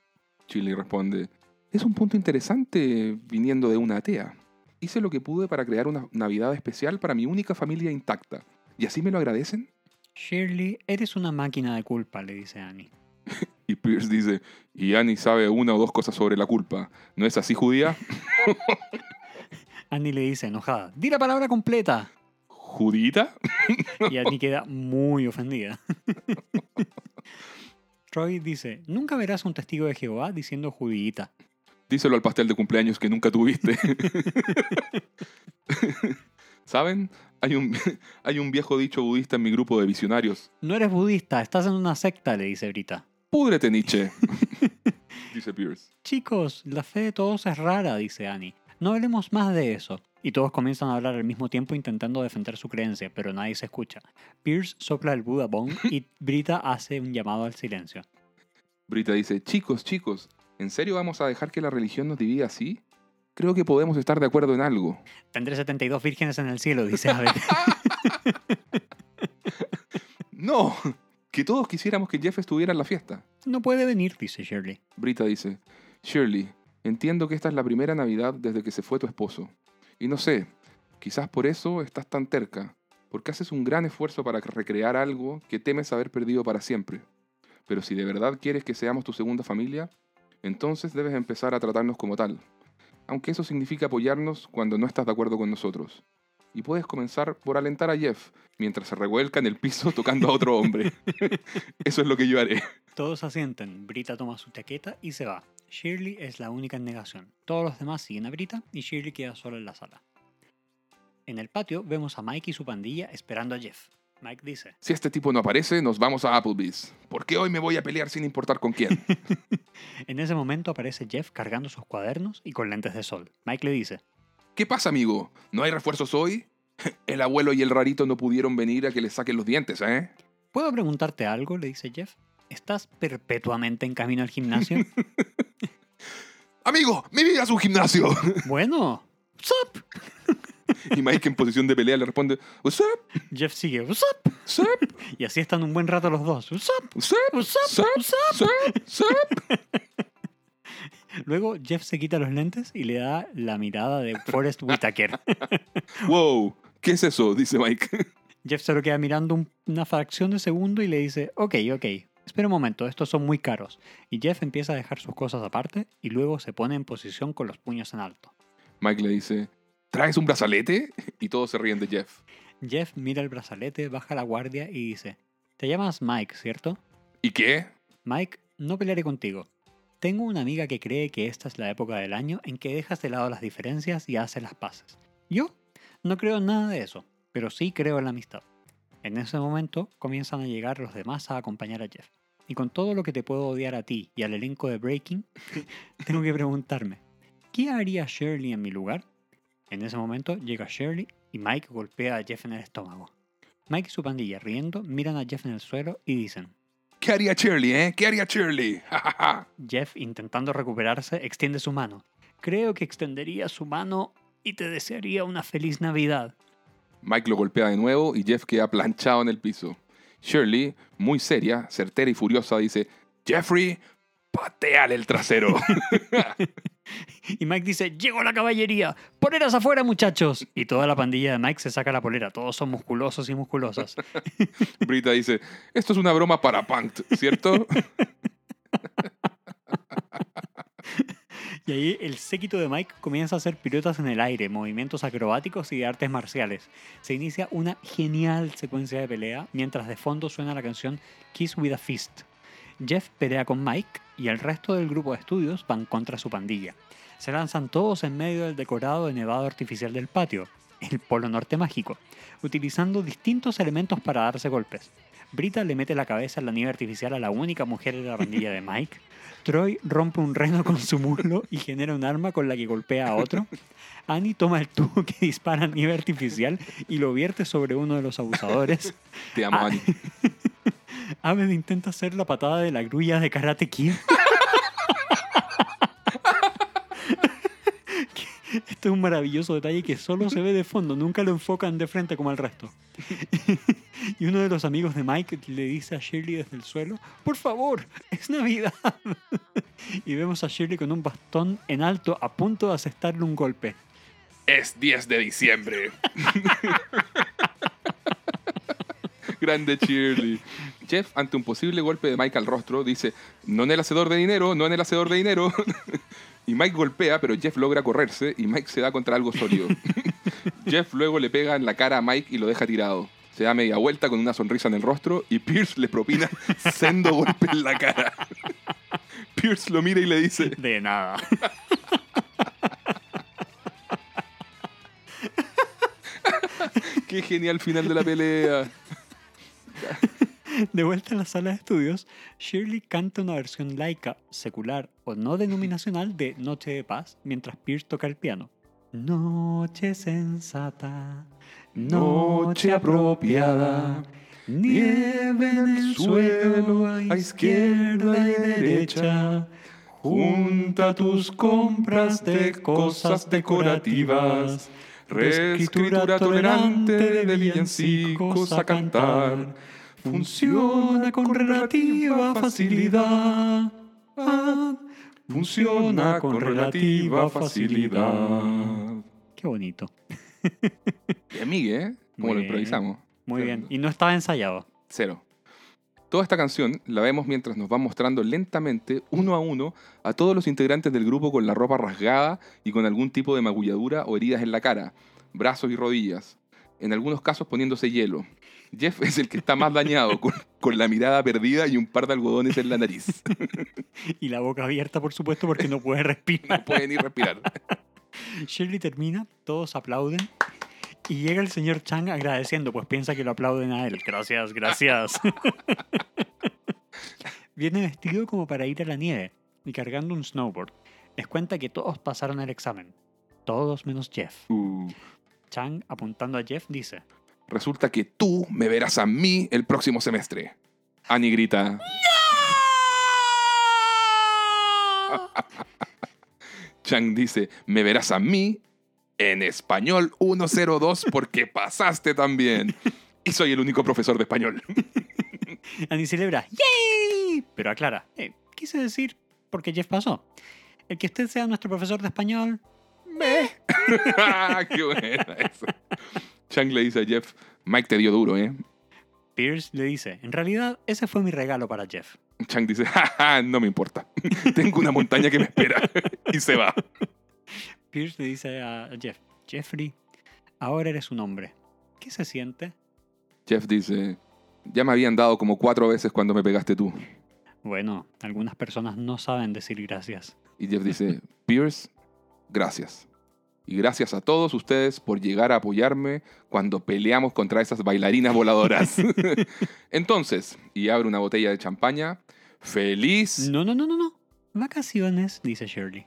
Shirley responde, es un punto interesante viniendo de una atea. Hice lo que pude para crear una Navidad especial para mi única familia intacta. ¿Y así me lo agradecen? Shirley, eres una máquina de culpa, le dice Annie. Y Pierce dice, y Annie sabe una o dos cosas sobre la culpa. ¿No es así, judía? Annie le dice, enojada, di la palabra completa. ¿Judita? Y Annie queda muy ofendida. Troy dice, nunca verás un testigo de Jehová diciendo judíita. Díselo al pastel de cumpleaños que nunca tuviste. ¿Saben? Hay un, hay un viejo dicho budista en mi grupo de visionarios. No eres budista, estás en una secta, le dice Brita. Púdrete, Nietzsche. Dice Pierce. Chicos, la fe de todos es rara, dice Annie. No hablemos más de eso. Y todos comienzan a hablar al mismo tiempo intentando defender su creencia, pero nadie se escucha. Pierce sopla el Buda Bong y Brita hace un llamado al silencio. Brita dice, chicos, chicos, ¿en serio vamos a dejar que la religión nos divida así? Creo que podemos estar de acuerdo en algo. Tendré 72 vírgenes en el cielo, dice Abed. No, que todos quisiéramos que Jeff estuviera en la fiesta. no puede venir, dice Shirley. Brita dice, Shirley, entiendo que esta es la primera Navidad desde que se fue tu esposo. Y no sé, quizás por eso estás tan terca, porque haces un gran esfuerzo para recrear algo que temes haber perdido para siempre. Pero si de verdad quieres que seamos tu segunda familia, entonces debes empezar a tratarnos como tal. Aunque eso significa apoyarnos cuando no estás de acuerdo con nosotros. Y puedes comenzar por alentar a Jeff mientras se revuelca en el piso tocando a otro hombre. eso es lo que yo haré. Todos asienten. Brita toma su chaqueta y se va. Shirley es la única en negación. Todos los demás siguen a Brita y Shirley queda sola en la sala. En el patio vemos a Mike y su pandilla esperando a Jeff. Mike dice, Si este tipo no aparece, nos vamos a Applebee's. Porque hoy me voy a pelear sin importar con quién. en ese momento aparece Jeff cargando sus cuadernos y con lentes de sol. Mike le dice, ¿Qué pasa, amigo? ¿No hay refuerzos hoy? El abuelo y el rarito no pudieron venir a que les saquen los dientes, ¿eh? ¿puedo preguntarte algo? le dice Jeff. ¿Estás perpetuamente en camino al gimnasio? Amigo, mi vida es un gimnasio. bueno, sup. Y Mike en posición de pelea le responde, What's up? Jeff sigue, sup. What's up? Y así están un buen rato los dos. Sup. What's up? What's up? What's up? What's up? What's up? Luego Jeff se quita los lentes y le da la mirada de Forrest Whitaker. Wow, ¿qué es eso? Dice Mike. Jeff se lo queda mirando un- una fracción de segundo y le dice, ok, ok, espera un momento, estos son muy caros. Y Jeff empieza a dejar sus cosas aparte y luego se pone en posición con los puños en alto. Mike le dice, ¿traes un brazalete? Y todos se ríen de Jeff. Jeff mira el brazalete, baja la guardia y dice, Te llamas Mike, ¿cierto? ¿Y qué? Mike, no pelearé contigo. Tengo una amiga que cree que esta es la época del año en que dejas de lado las diferencias y haces las paces. Yo no creo en nada de eso, pero sí creo en la amistad. En ese momento comienzan a llegar los demás a acompañar a Jeff. Y con todo lo que te puedo odiar a ti y al elenco de Breaking, tengo que preguntarme, ¿qué haría Shirley en mi lugar? En ese momento llega Shirley y Mike golpea a Jeff en el estómago. Mike y su pandilla riendo miran a Jeff en el suelo y dicen, ¿Qué haría Shirley, eh? ¿Qué haría Shirley? Jeff, intentando recuperarse, extiende su mano. Creo que extendería su mano y te desearía una feliz Navidad. Mike lo golpea de nuevo y Jeff queda planchado en el piso. Shirley, muy seria, certera y furiosa, dice, Jeffrey, pateale el trasero. Y Mike dice, llegó la caballería, poleras afuera muchachos. Y toda la pandilla de Mike se saca la polera, todos son musculosos y musculosas. Brita dice, esto es una broma para Punk, ¿cierto? Y ahí el séquito de Mike comienza a hacer piruetas en el aire, movimientos acrobáticos y de artes marciales. Se inicia una genial secuencia de pelea mientras de fondo suena la canción Kiss with a Fist. Jeff pelea con Mike y el resto del grupo de estudios van contra su pandilla. Se lanzan todos en medio del decorado de nevado artificial del patio, el Polo Norte mágico, utilizando distintos elementos para darse golpes. Brita le mete la cabeza en la nieve artificial a la única mujer de la pandilla de Mike. Troy rompe un reno con su muslo y genera un arma con la que golpea a otro. Annie toma el tubo que dispara nieve artificial y lo vierte sobre uno de los abusadores. Te amo, Ah. Annie. Ahmed intenta hacer la patada de la grulla de Karate Kid. Este es un maravilloso detalle que solo se ve de fondo, nunca lo enfocan de frente como el resto. y uno de los amigos de Mike le dice a Shirley desde el suelo, por favor, es Navidad. y vemos a Shirley con un bastón en alto a punto de asestarle un golpe. Es 10 de diciembre. Grande Shirley. Jeff, ante un posible golpe de Mike al rostro, dice, no en el hacedor de dinero, no en el hacedor de dinero. y Mike golpea, pero Jeff logra correrse y Mike se da contra algo sólido. Jeff luego le pega en la cara a Mike y lo deja tirado. Se da media vuelta con una sonrisa en el rostro y Pierce le propina sendo golpe en la cara. Pierce lo mira y le dice, De nada. qué genial final de la pelea. De vuelta en la sala de estudios, Shirley canta una versión laica, secular o no denominacional de Noche de Paz mientras Pierce toca el piano. Noche sensata, noche apropiada, nieve en el suelo a izquierda y derecha. Junta tus compras de cosas decorativas, reescritura tolerante de villancicos a cantar. Funciona con relativa facilidad. Funciona con relativa facilidad. Qué bonito. Y amigue, ¿eh? Como Muy lo bien. improvisamos. Muy bien. Y no estaba ensayado. Cero. Toda esta canción la vemos mientras nos van mostrando lentamente, uno a uno, a todos los integrantes del grupo con la ropa rasgada y con algún tipo de magulladura o heridas en la cara, brazos y rodillas. En algunos casos poniéndose hielo. Jeff es el que está más dañado, con, con la mirada perdida y un par de algodones en la nariz. Y la boca abierta, por supuesto, porque no puede respirar. No puede ni respirar. Shirley termina, todos aplauden. Y llega el señor Chang agradeciendo, pues piensa que lo aplauden a él. Gracias, gracias. Viene vestido como para ir a la nieve y cargando un snowboard. Les cuenta que todos pasaron el examen. Todos menos Jeff. Uh, Chang, apuntando a Jeff, dice: resulta que tú me verás a mí el próximo semestre. Annie grita. Chang dice, me verás a mí en español 102 porque pasaste también. Y soy el único profesor de español. Annie celebra, ¡Yay! Pero aclara, "Eh, quise decir porque Jeff pasó. El que usted sea nuestro profesor de español, me. ¡Qué buena eso! Chang le dice a Jeff, Mike te dio duro, ¿eh? Pierce le dice, en realidad ese fue mi regalo para Jeff. Chang dice, "Ja, no me importa. Tengo una montaña que me espera. y se va. Pierce le dice a Jeff, Jeffrey, ahora eres un hombre. ¿Qué se siente? Jeff dice, Ya me habían dado como cuatro veces cuando me pegaste tú. Bueno, algunas personas no saben decir gracias. Y Jeff dice, Pierce, gracias. Y gracias a todos ustedes por llegar a apoyarme cuando peleamos contra esas bailarinas voladoras. Entonces, y abre una botella de champaña, feliz... No, no, no, no, no. Vacaciones, dice Shirley.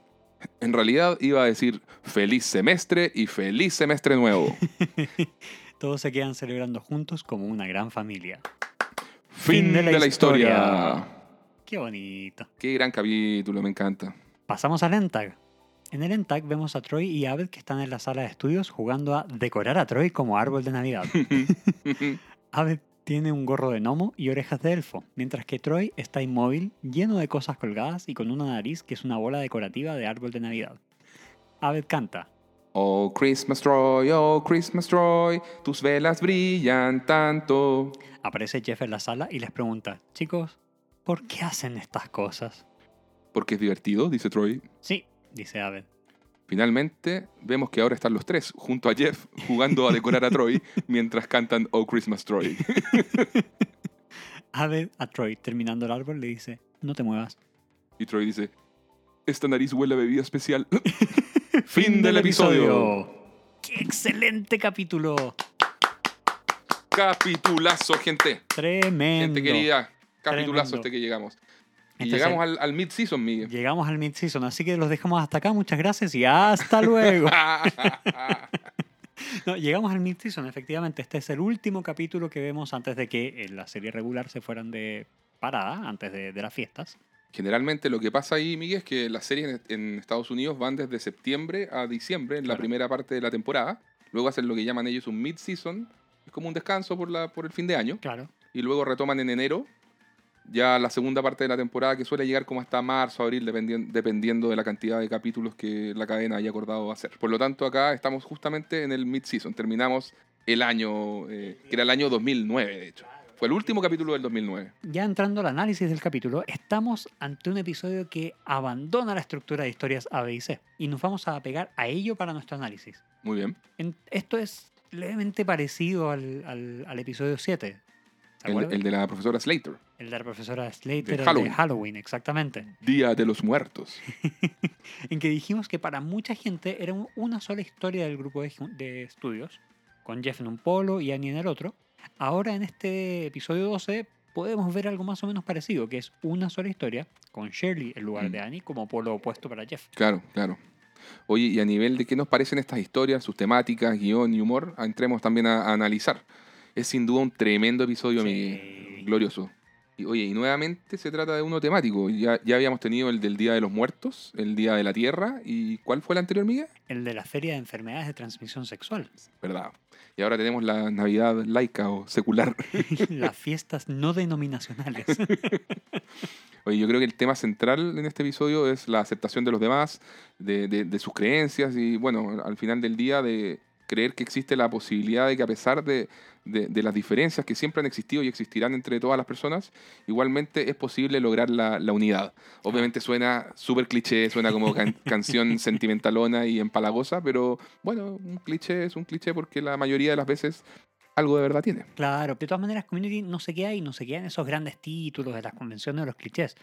En realidad iba a decir feliz semestre y feliz semestre nuevo. Todos se quedan celebrando juntos como una gran familia. Fin de la, historia. Qué bonito. Qué gran capítulo, me encanta. Pasamos al ENTAG. En el ENTAG vemos a Troy y Abed que están en la sala de estudios jugando a decorar a Troy como árbol de Navidad. Abed tiene un gorro de gnomo y orejas de elfo, mientras que Troy está inmóvil, lleno de cosas colgadas y con una nariz que es una bola decorativa de árbol de Navidad. Abed canta. Oh Christmas Troy, oh Christmas Troy, tus velas brillan tanto. Aparece Jeff en la sala y les pregunta, chicos, ¿por qué hacen estas cosas? Porque es divertido, dice Troy. Sí, dice Abed. Finalmente, vemos que ahora están los tres junto a Jeff jugando a decorar a Troy mientras cantan Oh Christmas Troy. Abed a Troy, terminando el árbol, le dice, no te muevas. Y Troy dice, esta nariz huele a bebida especial. fin del episodio. ¡Qué excelente capítulo! Capitulazo, gente. Tremendo. Gente querida, capitulazo Tremendo. este que llegamos. Y Este es llegamos al, al mid-season, Miguel. Llegamos al mid-season, así que los dejamos hasta acá. Muchas gracias y hasta luego. No, llegamos al mid-season, efectivamente. Este es el último capítulo que vemos antes de que eh, la serie regular se fueran de parada, antes de, de las fiestas. Generalmente lo que pasa ahí, Miguel, es que las series en, Estados Unidos van desde septiembre a diciembre, en la Claro. primera parte de la temporada. Luego hacen lo que llaman ellos un mid-season. Es como un descanso por, la, por el fin de año. Claro. Y luego retoman en enero ya la segunda parte de la temporada que suele llegar como hasta marzo, abril, dependien- dependiendo de la cantidad de capítulos que la cadena haya acordado hacer. Por lo tanto, acá estamos justamente en el mid-season. Terminamos el año, eh, que era el año 2009, de hecho. Fue el último capítulo del 2009. Ya entrando al análisis del capítulo, estamos ante un episodio que abandona la estructura de historias A, B y C. Y nos vamos a apegar a ello para nuestro análisis. Muy bien. En- esto es levemente parecido al, al- al episodio 7. ¿Se El, el de la profesora Slater. El de la profesora Slater, De el Halloween. de Halloween, exactamente. Día de los Muertos. en que dijimos que para mucha gente era un- una sola historia del grupo de, de estudios, con Jeff en un polo y Annie en el otro. Ahora en este episodio 12 podemos ver algo más o menos parecido, que es una sola historia, con Shirley en lugar Mm. de Annie como polo opuesto para Jeff. Claro, claro. Oye, y a nivel de qué nos parecen estas historias, sus temáticas, guion y humor, entremos también a, a analizar. Es sin duda un tremendo episodio, Sí. mi glorioso. Y, oye, y nuevamente se trata de uno temático. Ya, ya habíamos tenido el del Día de los Muertos, el Día de la Tierra, ¿y cuál fue el anterior, Miguel? El de la Feria de Enfermedades de Transmisión Sexual. ¿Verdad? Y ahora tenemos la Navidad laica o secular. Las fiestas no denominacionales. Oye, yo creo que el tema central en este episodio es la aceptación de los demás, de, de- de sus creencias y, bueno, al final del día de creer que existe la posibilidad de que a pesar de, de- de las diferencias que siempre han existido y existirán entre todas las personas, igualmente es posible lograr la, la unidad. Obviamente suena súper cliché, suena como can- canción sentimentalona y empalagosa, pero bueno, un cliché es un cliché porque la mayoría de las veces algo de verdad tiene. Claro, de todas maneras, Community no se queda ahí, no se queda en esos grandes títulos de las convenciones o los clichés,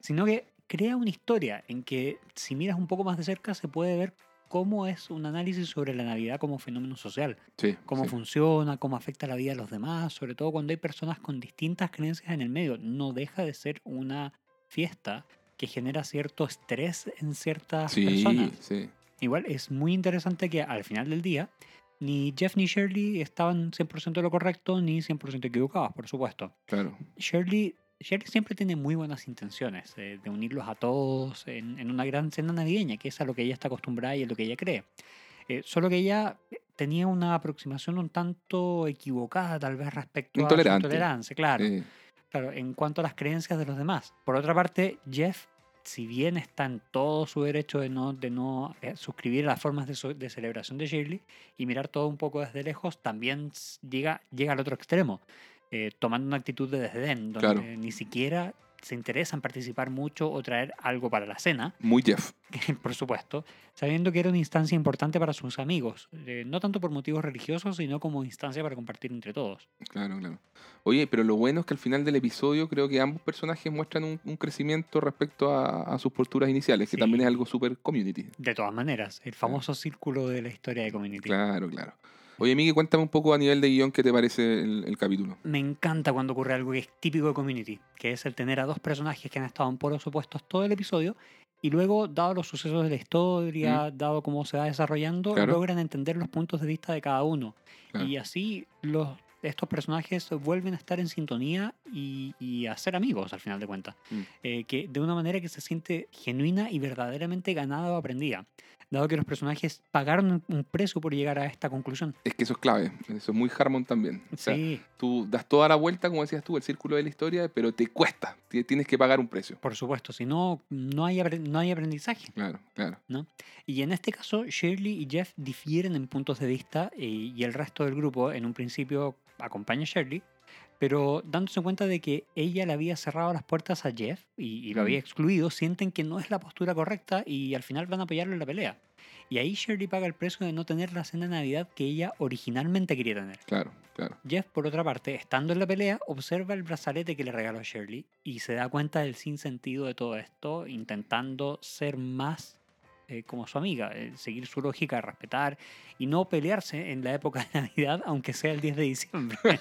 sino que crea una historia en que si miras un poco más de cerca se puede ver cómo es un análisis sobre la Navidad como fenómeno social, Sí, cómo sí. funciona, cómo afecta la vida de los demás, sobre todo cuando hay personas con distintas creencias en el medio. No deja de ser una fiesta que genera cierto estrés en ciertas Sí, personas. sí. Igual es muy interesante que al final del día ni Jeff ni Shirley estaban 100% de lo correcto ni 100% equivocados, por supuesto. Claro. Shirley, Shirley siempre tiene muy buenas intenciones eh, de unirlos a todos en, en una gran cena navideña, que es a lo que ella está acostumbrada y es lo que ella cree. Eh, solo que ella tenía una aproximación un tanto equivocada tal vez respecto a su Intolerante. tolerancia, claro. Eh, Claro, en cuanto a las creencias de los demás. Por otra parte, Jeff, si bien está en todo su derecho de no, de no eh, suscribir a las formas de, de celebración de Shirley y mirar todo un poco desde lejos, también llega, llega al otro extremo, eh, tomando una actitud de desdén, donde Claro. ni siquiera se interesa en participar mucho o traer algo para la cena, Muy Jeff. por supuesto, sabiendo que era una instancia importante para sus amigos, eh, no tanto por motivos religiosos, sino como instancia para compartir entre todos. Claro, claro. Oye, pero lo bueno es que al final del episodio creo que ambos personajes muestran un, un crecimiento respecto a, a sus posturas iniciales, que también es algo súper community. De todas maneras, el famoso círculo de la historia de Community. Claro, claro. Oye, Miguel, cuéntame un poco a nivel de guion qué te parece el, el capítulo. Me encanta cuando ocurre algo que es típico de Community, que es el tener a dos personajes que han estado en polos opuestos todo el episodio y luego, dado los sucesos de la historia, dado cómo se va desarrollando, Claro. logran entender los puntos de vista de cada uno. Claro. Y así los, estos personajes vuelven a estar en sintonía y, y a ser amigos al final de cuentas. Mm. Eh, que de una manera que se siente genuina y verdaderamente ganada o aprendida. Dado que los personajes pagaron un- precio por llegar a esta conclusión. Es que eso es clave, eso es muy Harmon también. O sea, sí, tú das toda la vuelta, como decías tú, el círculo de la historia, pero te cuesta, ti- tienes que pagar un precio. por supuesto. Si no, no hay, no hay aprendizaje. Claro, claro. Y en este caso, Shirley y Jeff difieren en puntos de vista eh, y el resto del grupo en un principio acompaña a Shirley, pero dándose cuenta de que ella le había cerrado las puertas a Jeff y, y lo había Mm. excluido, sienten que no es la postura correcta y al final van a apoyarlo en la pelea. Y ahí Shirley paga el precio de no tener la cena de Navidad que ella originalmente quería tener. Claro, claro. Jeff, por otra parte, estando en la pelea, observa el brazalete que le regaló Shirley y se da cuenta del sinsentido de todo esto, intentando ser más eh, como su amiga, eh, seguir su lógica, respetar y no pelearse en la época de Navidad, aunque sea el 10 de diciembre.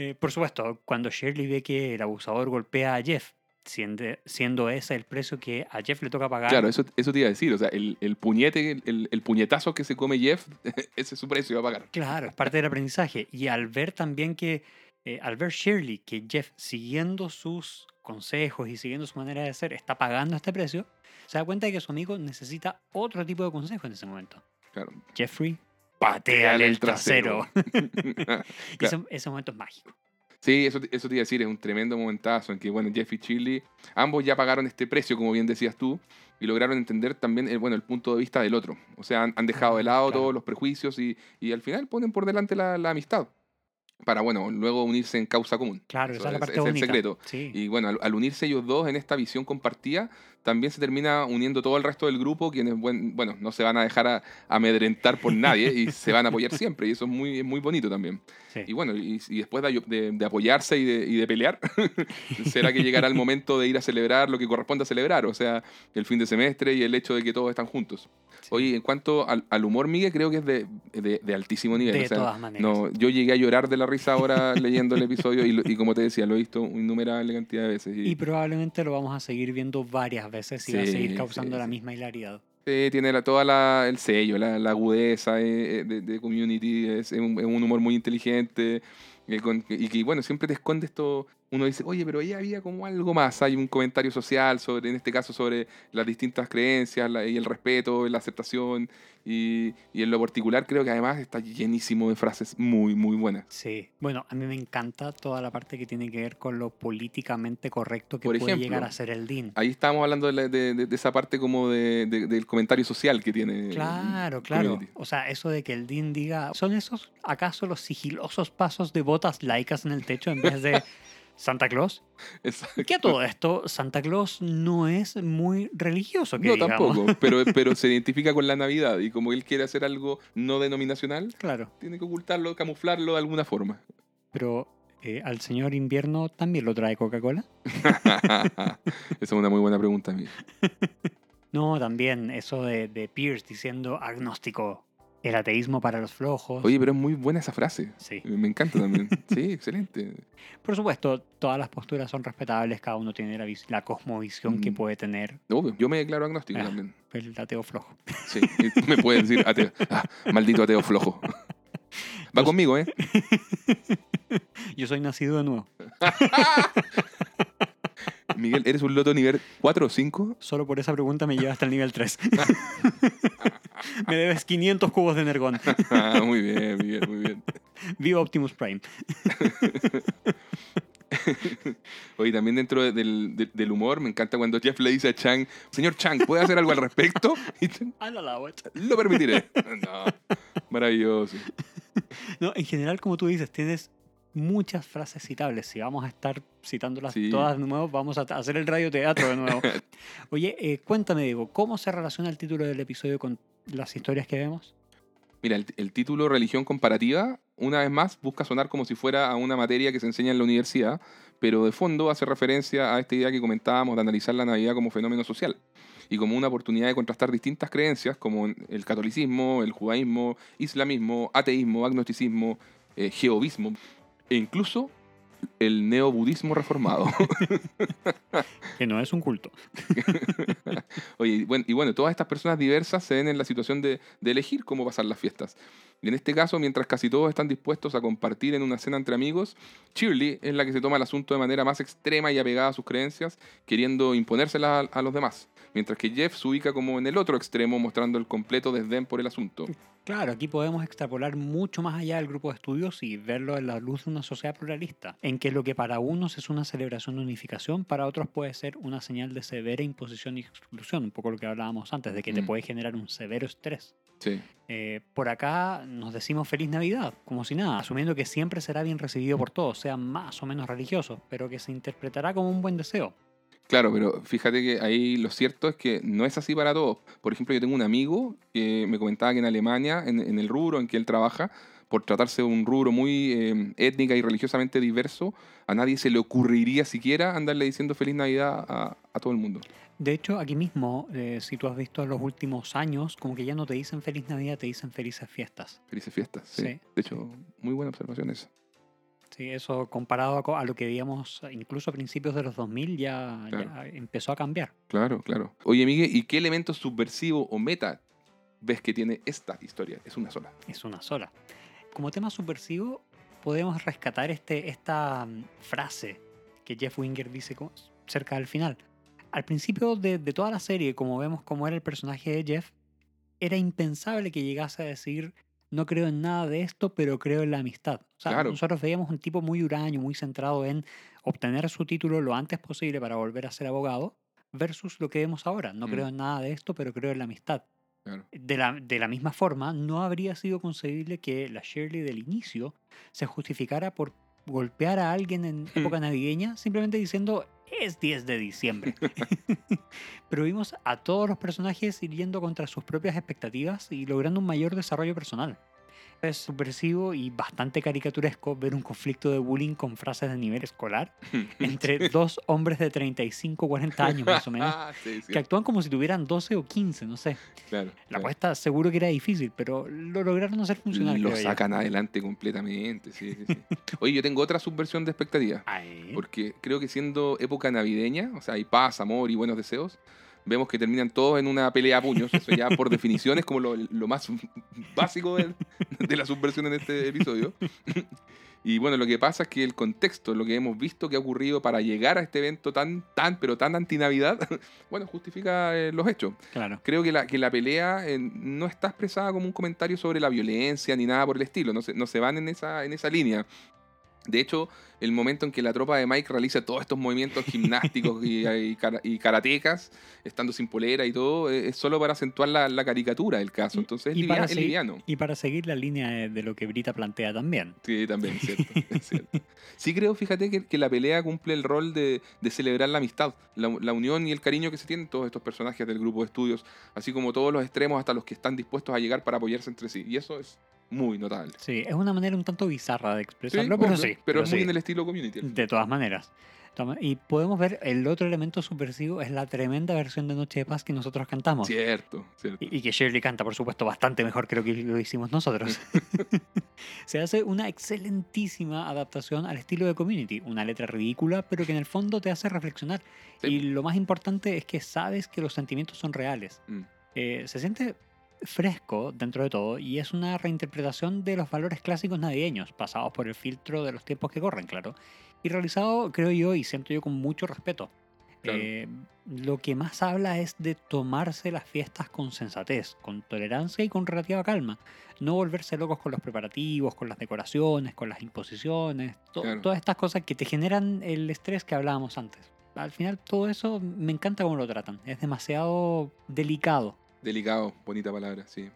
Eh, por supuesto, cuando Shirley ve que el abusador golpea a Jeff, siendo, siendo ese el precio que a Jeff le toca pagar, Claro, eso, eso te iba a decir. O sea, el, el puñete, el, el puñetazo que se come Jeff, ese es su precio a pagar. Claro, es parte del aprendizaje. Y al ver también que, eh, al ver Shirley que Jeff, siguiendo sus consejos y siguiendo su manera de ser, está pagando este precio, se da cuenta de que su amigo necesita otro tipo de consejo en ese momento. Claro. Jeffrey, Pateale el trasero. Y ese, ese momento es mágico. Sí, eso, te- eso te iba a decir, es un tremendo momentazo en que, bueno, Jeff y Chili, ambos ya pagaron este precio, como bien decías tú, y lograron entender también el, bueno, el punto de vista del otro. O sea, han, han dejado de Ah, lado claro. todos los prejuicios y, y al final ponen por delante la, la amistad para, bueno, luego unirse en causa común. Claro, Eso esa es la parte es el secreto. Sí. Y bueno, al, al unirse ellos dos en esta visión compartida, también se termina uniendo todo el resto del grupo, quienes, buen- bueno, no se van a dejar a- amedrentar por nadie y se van a apoyar siempre. Y eso es muy, muy bonito también. sí. Y bueno, y, y después de, de- de apoyarse y de, y de pelear, será que llegará el momento de ir a celebrar lo que corresponde a celebrar, o sea, el fin de semestre y el hecho de que todos están juntos. Sí. Oye, en cuanto al, al humor, Miguel, creo que es de, de- de altísimo nivel. de o sea, todas maneras. no, yo llegué a llorar de la risa ahora leyendo el episodio y, y como te decía, lo he visto innumerable cantidad de veces. Y, Y probablemente lo vamos a seguir viendo varias veces y va a seguir causando sí, la misma hilaridad. Sí, tiene la, toda la, el sello, la, la agudeza eh, eh, de, de Community, es, es un, es un humor muy inteligente eh, con- y que, bueno, siempre te esconde esto. Uno dice, oye, pero ahí había como algo más. Hay un comentario social, sobre, en este caso, sobre las distintas creencias la- y el respeto, la aceptación. Y, y en lo particular, creo que además está llenísimo de frases muy, muy buenas. Sí, bueno, a mí me encanta toda la parte que tiene que ver con lo políticamente correcto que Por puede ejemplo, llegar a ser el DIN. Ahí estábamos hablando de, la- de- de- de esa parte como de, de- del comentario social que tiene. Claro, claro. Community. O sea, eso de que el DIN diga, ¿son esos acaso los sigilosos pasos de botas laicas en el techo en vez de Santa Claus? Exacto. Que a todo esto, Santa Claus no es muy religioso, que No, digamos. tampoco, pero, pero se identifica con la Navidad y como él quiere hacer algo no denominacional, Claro, tiene que ocultarlo, camuflarlo de alguna forma. pero eh, al señor invierno también lo trae Coca-Cola. Esa es una muy buena pregunta, amigo. No, también eso de, de Pierce diciendo agnóstico, el ateísmo para los flojos. Oye, pero es muy buena esa frase. Sí. Me encanta también. Sí, excelente. Por supuesto, todas las posturas son respetables, cada uno tiene la, la cosmovisión que Mm. puede tener Obvio, yo me declaro agnóstico Ah. también. el ateo flojo. Sí, me pueden decir ateo. Ah, maldito ateo flojo. Va conmigo, ¿eh? Yo soy nacido de nuevo. Miguel, ¿eres un loto nivel 4 o 5? Solo por esa pregunta me lleva hasta el nivel 3. me debes 500 cubos de energón. Ah, muy bien, Miguel, muy bien. Viva Optimus Prime. Oye, también dentro de- del, de- del humor, me encanta cuando Jeff le dice a Chang, señor Chang, ¿puede hacer algo al respecto? Y Chang, I'll allow it. lo permitiré. No, maravilloso. No, en general, como tú dices, tienes muchas frases citables. Si vamos a estar citándolas Sí. todas de nuevo, vamos a hacer el radioteatro de nuevo. Oye, eh, cuéntame, Diego, ¿cómo se relaciona el título del episodio con las historias que vemos? Mira, el, el título Religión Comparativa, una vez más, busca sonar como si fuera a una materia que se enseña en la universidad, pero de fondo hace referencia a esta idea que comentábamos de analizar la Navidad como fenómeno social y como una oportunidad de contrastar distintas creencias como el catolicismo, el judaísmo, islamismo, ateísmo, agnosticismo, eh, jehovismo e incluso el neobudismo reformado. Que no es un culto. Oye, y bueno, y bueno, todas estas personas diversas se ven en la situación de, de elegir cómo pasar las fiestas. Y en este caso, mientras casi todos están dispuestos a compartir en una cena entre amigos, Shirley es la que se toma el asunto de manera más extrema y apegada a sus creencias, queriendo imponérselas a, a los demás. Mientras que Jeff se ubica como en el otro extremo, mostrando el completo desdén por el asunto. Claro, aquí podemos extrapolar mucho más allá del grupo de estudios y verlo en la luz de una sociedad pluralista, en que lo que para unos es una celebración de unificación, para otros puede ser una señal de severa imposición y exclusión, un poco lo que hablábamos antes, de que te Mm. puede generar un severo estrés. Sí, Eh, por acá nos decimos feliz Navidad, como si nada, asumiendo que siempre será bien recibido por todos, sean más o menos religiosos, pero que se interpretará como un buen deseo. Claro, pero fíjate que ahí lo cierto es que no es así para todos. Por ejemplo, yo tengo un amigo que me comentaba que en Alemania, en, en el rubro en que él trabaja, por tratarse de un rubro muy eh, étnica y religiosamente diverso, a nadie se le ocurriría siquiera andarle diciendo feliz Navidad a, a todo el mundo. De hecho, aquí mismo, eh, si tú has visto en los últimos años, como que ya no te dicen feliz Navidad, te dicen felices fiestas. Felices fiestas. Sí. Sí, de hecho, muy buena observación esa. Sí, eso comparado a, lo que veíamos incluso a principios de los 2000 ya, Claro. ya empezó a cambiar. Claro, claro. Oye, Miguel, ¿y qué elemento subversivo o meta ves que tiene esta historia? Es una sola. Es una sola. Como tema subversivo, podemos rescatar este, esta mm, frase que Jeff Winger dice cerca del final. Al principio de, de toda la serie, como vemos cómo era el personaje de Jeff, era impensable que llegase a decir no creo en nada de esto, pero creo en la amistad. O sea, Claro. nosotros veíamos un tipo muy huraño, muy centrado en obtener su título lo antes posible para volver a ser abogado, versus lo que vemos ahora. No Mm. creo en nada de esto, pero creo en la amistad. Claro. De la, de la misma forma, no habría sido concebible que la Shirley del inicio se justificara por golpear a alguien en época navideña simplemente diciendo es 10 de diciembre. Pero vimos a todos los personajes yendo contra sus propias expectativas y logrando un mayor desarrollo personal. Es subversivo y bastante caricaturesco ver un conflicto de bullying con frases de nivel escolar entre dos hombres de 35 40 años más o menos Sí, sí, que actúan como si tuvieran 12 o 15, no sé. claro, La claro. apuesta seguro que era difícil, pero lo lograron hacer funcionar. Lo yo. sacan adelante completamente. Sí. Oye, yo tengo otra subversión de expectativa. Ay, Porque creo que siendo época navideña, o sea, hay paz, amor y buenos deseos, vemos que terminan todos en una pelea a puños. Eso ya por definición es como lo, lo más básico de, de la subversión en este episodio. Y bueno, lo que pasa es que el contexto, lo que hemos visto que ha ocurrido para llegar a este evento tan, tan, pero tan antinavidad, bueno, justifica eh, los hechos. Claro. Creo que la, que la pelea eh, no está expresada como un comentario sobre la violencia ni nada por el estilo, no se, no se van en esa, en esa línea. De hecho, el momento en que la tropa de Mike realiza todos estos movimientos gimnásticos y, y, y karatecas, estando sin polera y todo, eh, es solo para acentuar la, la caricatura del caso. Y- Entonces es, y livia- para es seguir- liviano. Y para seguir la línea de, de lo que Brita plantea también. Sí, también, es cierto, es cierto. Sí creo, fíjate, que, que la pelea cumple el rol de, de celebrar la amistad, la, la unión y el cariño que se tienen todos estos personajes del grupo de estudios, así como todos los extremos hasta los que están dispuestos a llegar para apoyarse entre sí. Y eso es muy notable. Sí, es una manera un tanto bizarra de Sí, expresarlo, pero obvio, sí. pero es muy sí, en el estilo community. De todas maneras. Y podemos ver el otro elemento subversivo es la tremenda versión de Noche de Paz que nosotros cantamos. Cierto, cierto. Y, y que Shirley canta, por supuesto, bastante mejor creo que lo hicimos nosotros. Se hace una excelentísima adaptación al estilo de Community. Una letra ridícula, pero que en el fondo te hace reflexionar. Sí. Y lo más importante es que sabes que los sentimientos son reales. Mm. Eh, se siente fresco dentro de todo y es una reinterpretación de los valores clásicos navideños, pasados por el filtro de los tiempos que corren, claro. Y realizado, creo yo, y siento yo con mucho respeto. Claro. Eh, lo que más habla es de tomarse las fiestas con sensatez, con tolerancia y con relativa calma. No volverse locos con los preparativos, con las decoraciones, con las imposiciones, to- Claro. todas estas cosas que te generan el estrés que hablábamos antes. Al final todo eso me encanta cómo lo tratan. Es demasiado delicado. Delicado, bonita palabra, sí.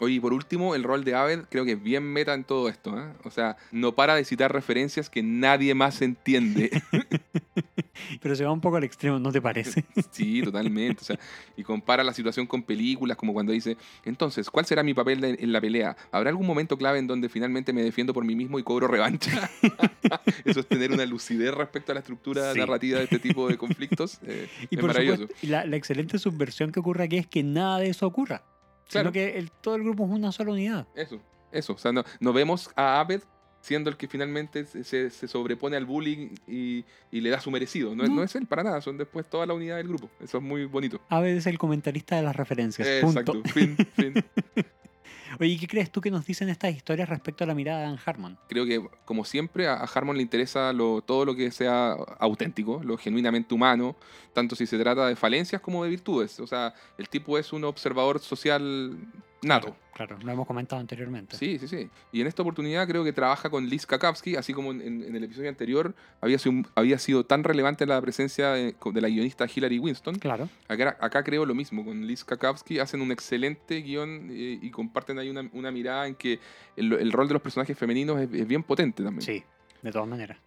Oye, y por último, el rol de Aved creo que es bien meta en todo esto. ¿eh? O sea, no para de citar referencias que nadie más entiende. Pero se va un poco al extremo, ¿no te parece? sí, totalmente. O sea, y compara la situación con películas, como cuando dice, entonces, ¿cuál será mi papel en, la pelea? ¿Habrá algún momento clave en donde finalmente me defiendo por mí mismo y cobro revancha? Eso es tener una lucidez respecto a la estructura Sí. narrativa de este tipo de conflictos. eh, Y es por maravilloso. supuesto, la excelente subversión que ocurre aquí es que nada de eso ocurra. Claro. Sino que el- todo el grupo es una sola unidad. Eso, eso. O sea, no, no vemos a Abed siendo el que finalmente se, se- sobrepone al bullying y, y le da su merecido. No, es- No. no es él para nada, son después toda la unidad del grupo. Eso es muy bonito. Aved es el comentarista de las referencias. punto. Exacto, fin, fin. Oye, ¿y ¿qué crees tú que nos dicen estas historias respecto a la mirada de Dan Harmon? Creo que, como siempre, a, Harmon le interesa todo lo que sea auténtico, lo genuinamente humano, tanto si se trata de falencias como de virtudes. O sea, el tipo es un observador social nato. Claro, lo hemos comentado anteriormente. Sí, sí, sí. Y en esta oportunidad creo que trabaja con Liz Kakowski, así como en, en el episodio anterior había sido, había sido tan relevante la presencia de, de la guionista Hilary Winston. Claro. Acá, acá creo lo mismo, con Liz Kakowski hacen un excelente guion eh, y comparten ahí una, una mirada en que el, el rol de los personajes femeninos es, es bien potente también. Sí, de todas maneras.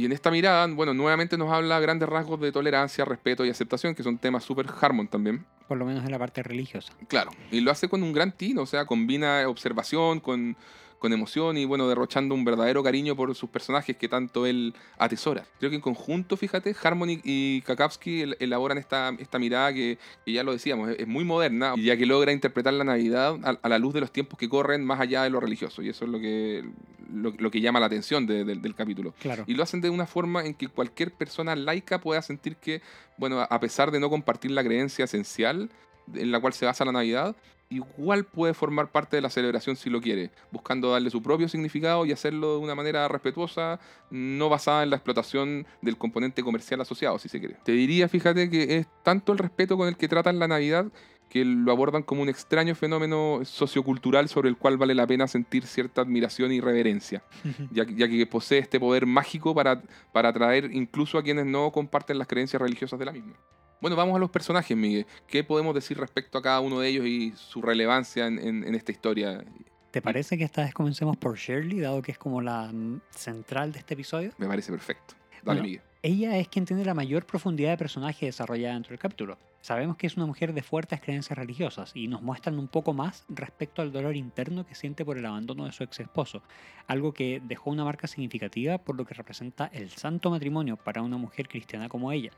Y en esta mirada, bueno, nuevamente nos habla a grandes rasgos de tolerancia, respeto y aceptación, que son temas súper Harmon también. Por lo menos en la parte religiosa. Claro, y lo hace con un gran tino, o sea, combina observación con, con emoción y bueno, derrochando un verdadero cariño por sus personajes que tanto él atesora. Creo que en conjunto, fíjate, Harmony y Kakowski el- elaboran esta, esta mirada que, que ya lo decíamos, es, es muy moderna, y ya que logra interpretar la Navidad a, a la luz de los tiempos que corren más allá de lo religioso, y eso es lo que, lo, lo que llama la atención de- del- del capítulo. Claro. Y lo hacen de una forma en que cualquier persona laica pueda sentir que, bueno, a pesar de no compartir la creencia esencial en la cual se basa la Navidad, igual puede formar parte de la celebración si lo quiere, buscando darle su propio significado y hacerlo de una manera respetuosa, no basada en la explotación del componente comercial asociado, si se quiere. Te diría, fíjate, que es tanto el respeto con el que tratan la Navidad que lo abordan como un extraño fenómeno sociocultural sobre el cual vale la pena sentir cierta admiración y reverencia ya, ya que posee este poder mágico para, para atraer incluso a quienes no comparten las creencias religiosas de la misma. Bueno, vamos a los personajes, Miguel. ¿Qué podemos decir respecto a cada uno de ellos y su relevancia en, en- en esta historia? ¿Te parece que esta vez comencemos por Shirley, dado que es como la mm, central de este episodio? Me parece perfecto. Dale, Bueno, Miguel. Ella es quien tiene la mayor profundidad de personaje desarrollada dentro del capítulo. Sabemos que es una mujer de fuertes creencias religiosas y nos muestran un poco más respecto al dolor interno que siente por el abandono de su ex esposo, algo que dejó una marca significativa por lo que representa el santo matrimonio para una mujer cristiana como ella.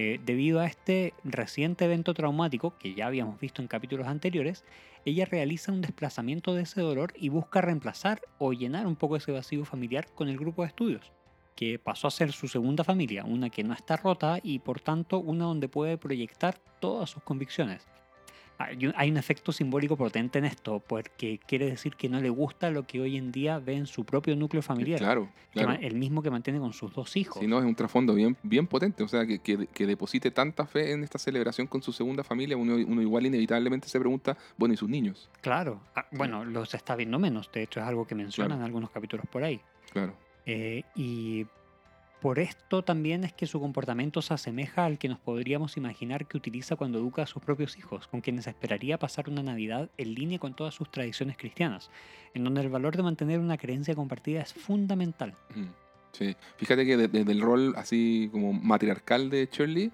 Eh, debido a este reciente evento traumático que ya habíamos visto en capítulos anteriores, ella realiza un desplazamiento de ese dolor y busca reemplazar o llenar un poco ese vacío familiar con el grupo de estudios que pasó a ser su segunda familia, una que no está rota y por tanto una donde puede proyectar todas sus convicciones. Hay un, efecto simbólico potente en esto, porque quiere decir que no le gusta lo que hoy en día ve en su propio núcleo familiar, Claro, el mismo que mantiene con sus dos hijos. Si no, es un trasfondo bien, bien potente. O sea, que, que- que deposite tanta fe en esta celebración con su segunda familia, uno, uno igual inevitablemente se pregunta, bueno, ¿y sus niños? Claro, ah, bueno, los está viendo menos, de hecho es algo que mencionan Claro. en algunos capítulos por ahí. Claro. Eh, y por esto también es que su comportamiento se asemeja al que nos podríamos imaginar que utiliza cuando educa a sus propios hijos, con quienes esperaría pasar una Navidad en línea con todas sus tradiciones cristianas, en donde el valor de mantener una creencia compartida es fundamental. Sí. Fíjate que de- desde el rol así como matriarcal de Shirley,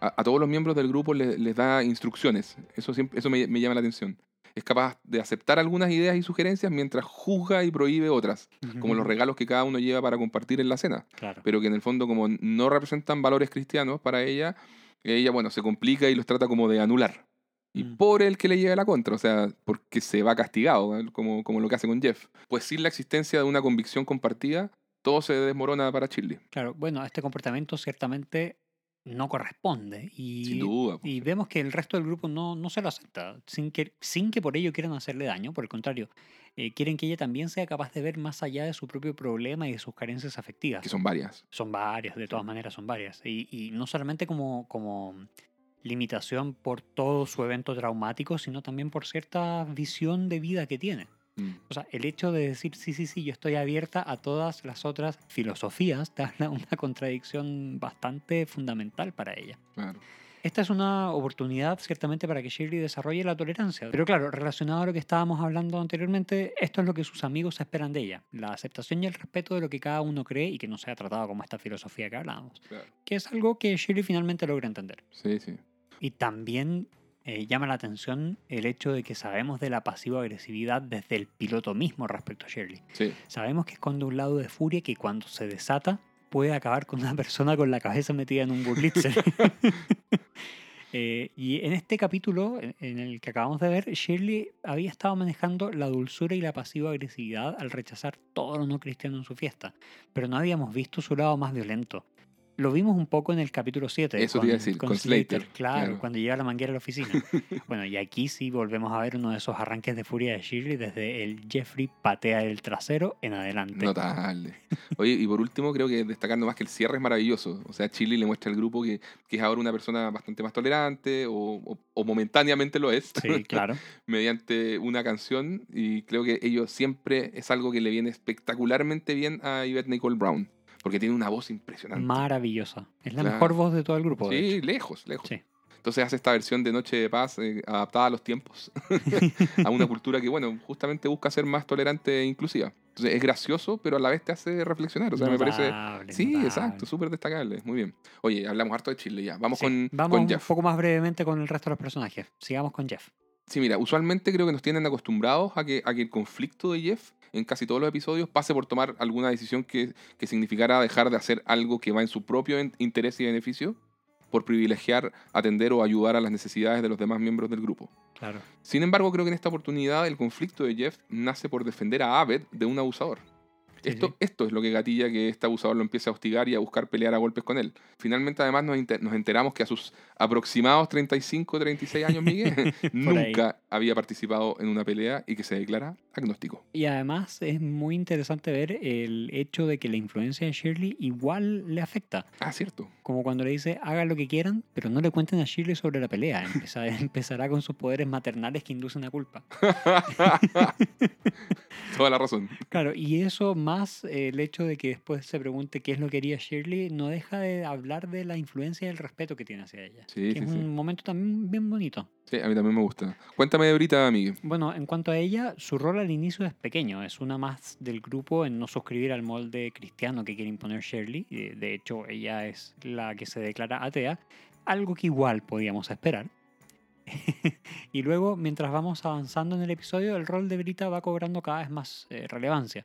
a, a todos los miembros del grupo le- les da instrucciones. Eso, siempre, eso me, me llama la atención. Es capaz de aceptar algunas ideas y sugerencias mientras juzga y prohíbe otras, como los regalos que cada uno lleva para compartir en la cena, Claro. pero que en el fondo como no representan valores cristianos para ella, ella, bueno, se complica y los trata como de anular. Y Mm. por el que le lleva la contra, o sea, porque se va castigado, ¿eh? como, como lo que hace con Jeff. Pues sin la existencia de una convicción compartida, todo se desmorona para Shirley. Claro, bueno, este comportamiento ciertamente no corresponde y, Sin duda. y vemos que el resto del grupo no, no se lo acepta, sin que, sin que por ello quieran hacerle daño, por el contrario, eh, quieren que ella también sea capaz de ver más allá de su propio problema y de sus carencias afectivas. Que son varias. Son varias, de todas maneras son varias. Y, y no solamente como, como limitación por todo su evento traumático, sino también por cierta visión de vida que tiene. Mm. O sea, el hecho de decir, sí, sí, sí, yo estoy abierta a todas las otras filosofías, da una, contradicción bastante fundamental para ella. Claro. Esta es una oportunidad ciertamente para que Shirley desarrolle la tolerancia. Pero claro, relacionado a lo que estábamos hablando anteriormente, esto es lo que sus amigos esperan de ella. La aceptación y el respeto de lo que cada uno cree y que no sea tratado como esta filosofía que hablábamos. Claro. Que es algo que Shirley finalmente logra entender. Sí, sí. Y también eh, llama la atención el hecho de que sabemos de la pasiva-agresividad desde el piloto mismo respecto a Shirley. Sí, Sabemos que esconde un lado de furia que cuando se desata puede acabar con una persona con la cabeza metida en un burlitzer. Eh, y en este capítulo, en- en el que acabamos de ver, Shirley había estado manejando la dulzura y la pasiva agresividad al rechazar todo lo no cristiano en su fiesta, pero no habíamos visto su lado más violento. Lo vimos un poco en el capítulo 7. Eso te iba a decir, con Slater, Claro, claro. cuando llega la manguera a la oficina. bueno, y aquí sí volvemos a ver uno de esos arranques de furia de Shirley desde el Jeffrey patea el trasero en adelante. notable. Oye, y por último, creo que destacando más que el cierre es maravilloso. O sea, Chile le muestra al grupo que, que es ahora una persona bastante más tolerante o, o- o momentáneamente lo es. Sí, claro. mediante una canción y creo que ello siempre es algo que le viene espectacularmente bien a Yvette Nicole Brown, porque tiene una voz impresionante. Maravillosa. Es la Claro. mejor voz de todo el grupo. sí, lejos, lejos. Sí. Entonces hace esta versión de Noche de Paz eh, adaptada a los tiempos, a una cultura que, bueno, justamente busca ser más tolerante e inclusiva. Entonces es gracioso, pero a la vez te hace reflexionar. O sea, me parece... Notable, Sí, notable. exacto, súper destacable. Muy bien. Oye, hablamos harto de Chile ya. Vamos Sí, con, Vamos con un Jeff. poco más brevemente con el resto de los personajes. Sigamos con Jeff. Sí, mira, usualmente creo que nos tienen acostumbrados a que, a que el conflicto de Jeff en casi todos los episodios pase por tomar alguna decisión que, que significara dejar de hacer algo que va en su propio interés y beneficio por privilegiar, atender o ayudar a las necesidades de los demás miembros del grupo. Claro. Sin embargo, creo que en esta oportunidad el conflicto de Jeff nace por defender a Abed de un abusador. Esto, sí. esto es lo que gatilla que este abusador lo empiece a hostigar y a buscar pelear a golpes con él. Finalmente, además, nos, nos enteramos que a sus aproximados 35 36 años, Miguel, nunca había participado en una pelea y que se declara agnóstico. Y además es muy interesante ver el hecho de que la influencia de Shirley igual le afecta. Ah, cierto. Como cuando le dice, hagan lo que quieran, pero no le cuenten a Shirley sobre la pelea. Empeza- empezará con sus poderes maternales que inducen a culpa. Toda la razón. Claro, y eso más eh, el hecho de que después se pregunte qué es lo que haría Shirley, no deja de hablar de la influencia y el respeto que tiene hacia ella. Sí, que sí, es sí. un momento también bien bonito. Sí, a mí también me gusta. Cuéntame de ahorita, Miguel. Bueno, en cuanto a ella, su rol al inicio es pequeño, es una más del grupo en no suscribir al molde cristiano que quiere imponer Shirley. Eh, De hecho, ella es la que se declara atea, algo que igual podíamos esperar. y luego, mientras vamos avanzando en el episodio, el rol de Brita va cobrando cada vez más eh, relevancia.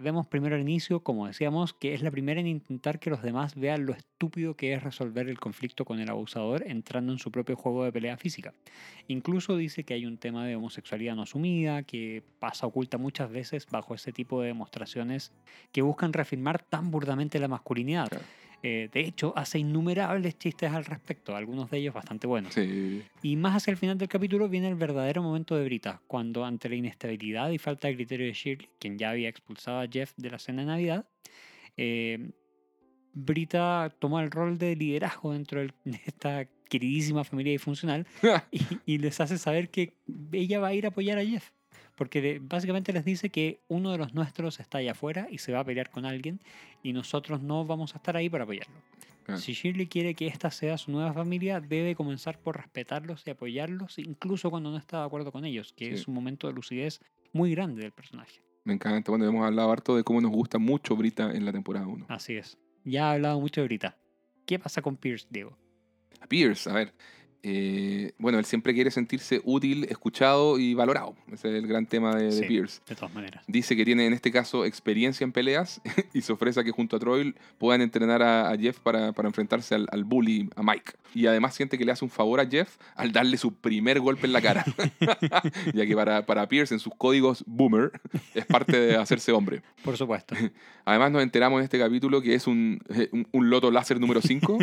Vemos primero al inicio, como decíamos, que es la primera en intentar que los demás vean lo estúpido que es resolver el conflicto con el abusador entrando en su propio juego de pelea física. Incluso dice que hay un tema de homosexualidad no asumida, que pasa oculta muchas veces bajo ese tipo de demostraciones que buscan reafirmar tan burdamente la masculinidad. Eh, de hecho, hace innumerables chistes al respecto, algunos de ellos bastante buenos. Sí. Y más hacia el final del capítulo viene el verdadero momento de Brita, cuando ante la inestabilidad y falta de criterio de Shirley, quien ya había expulsado a Jeff de la cena de Navidad, eh, Brita toma el rol de liderazgo dentro de esta queridísima familia disfuncional y, y les hace saber que ella va a ir a apoyar a Jeff. Porque básicamente les dice que uno de los nuestros está allá afuera y se va a pelear con alguien y nosotros no vamos a estar ahí para apoyarlo. Claro. Si Shirley quiere que esta sea su nueva familia, debe comenzar por respetarlos y apoyarlos, incluso cuando no está de acuerdo con ellos, que Sí. es un momento de lucidez muy grande del personaje. Me encanta. Bueno, hemos hablado harto de cómo nos gusta mucho Brita en la temporada 1. Así es. Ya he hablado mucho de Brita. ¿Qué pasa con Pierce, Diego? A Pierce, a ver. Eh, bueno, él siempre quiere sentirse útil, escuchado y valorado. Ese es el gran tema de. Pierce. De todas maneras. Dice que tiene en este caso experiencia en peleas y se ofrece a que junto a Troy puedan entrenar a, a Jeff para, para enfrentarse al, al bully, a Mike. Y además siente que le hace un favor a Jeff al darle su primer golpe en la cara. ya que para, para Pierce en sus códigos boomer es parte de hacerse hombre. Por supuesto. Además nos enteramos en este capítulo que es un, eh, un, un loto láser número 5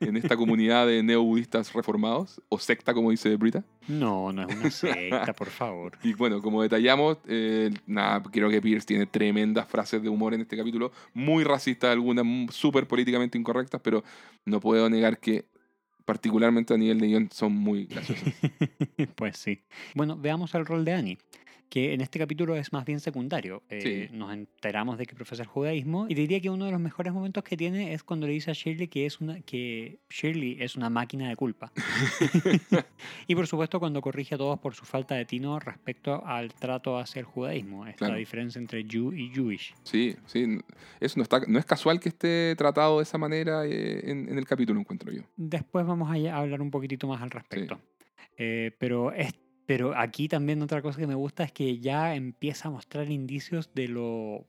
en esta comunidad de neobudistas reformados, o secta como dice Brita. No, no es una secta, por favor. Y bueno, como detallamos, eh, nada, creo que Pierce tiene tremendas frases de humor en este capítulo, muy racistas algunas, súper políticamente incorrectas, pero no puedo negar que particularmente a nivel de guion son muy graciosas. pues sí. Bueno, veamos el rol de Annie. Que en este capítulo es más bien secundario. Eh, Sí. Nos enteramos de que profesa el judaísmo y diría que uno de los mejores momentos que tiene es cuando le dice a Shirley que, es una, que Shirley es una máquina de culpa. y por supuesto cuando corrige a todos por su falta de tino respecto al trato hacia el judaísmo, esta Claro. diferencia entre Jew y Jewish. Sí, sí. Eso no, está, no es casual que esté tratado de esa manera eh, en, en el capítulo, encuentro yo. Después vamos a hablar un poquitito más al respecto. Eh, pero, es, pero aquí también otra cosa que me gusta es que ya empieza a mostrar indicios de lo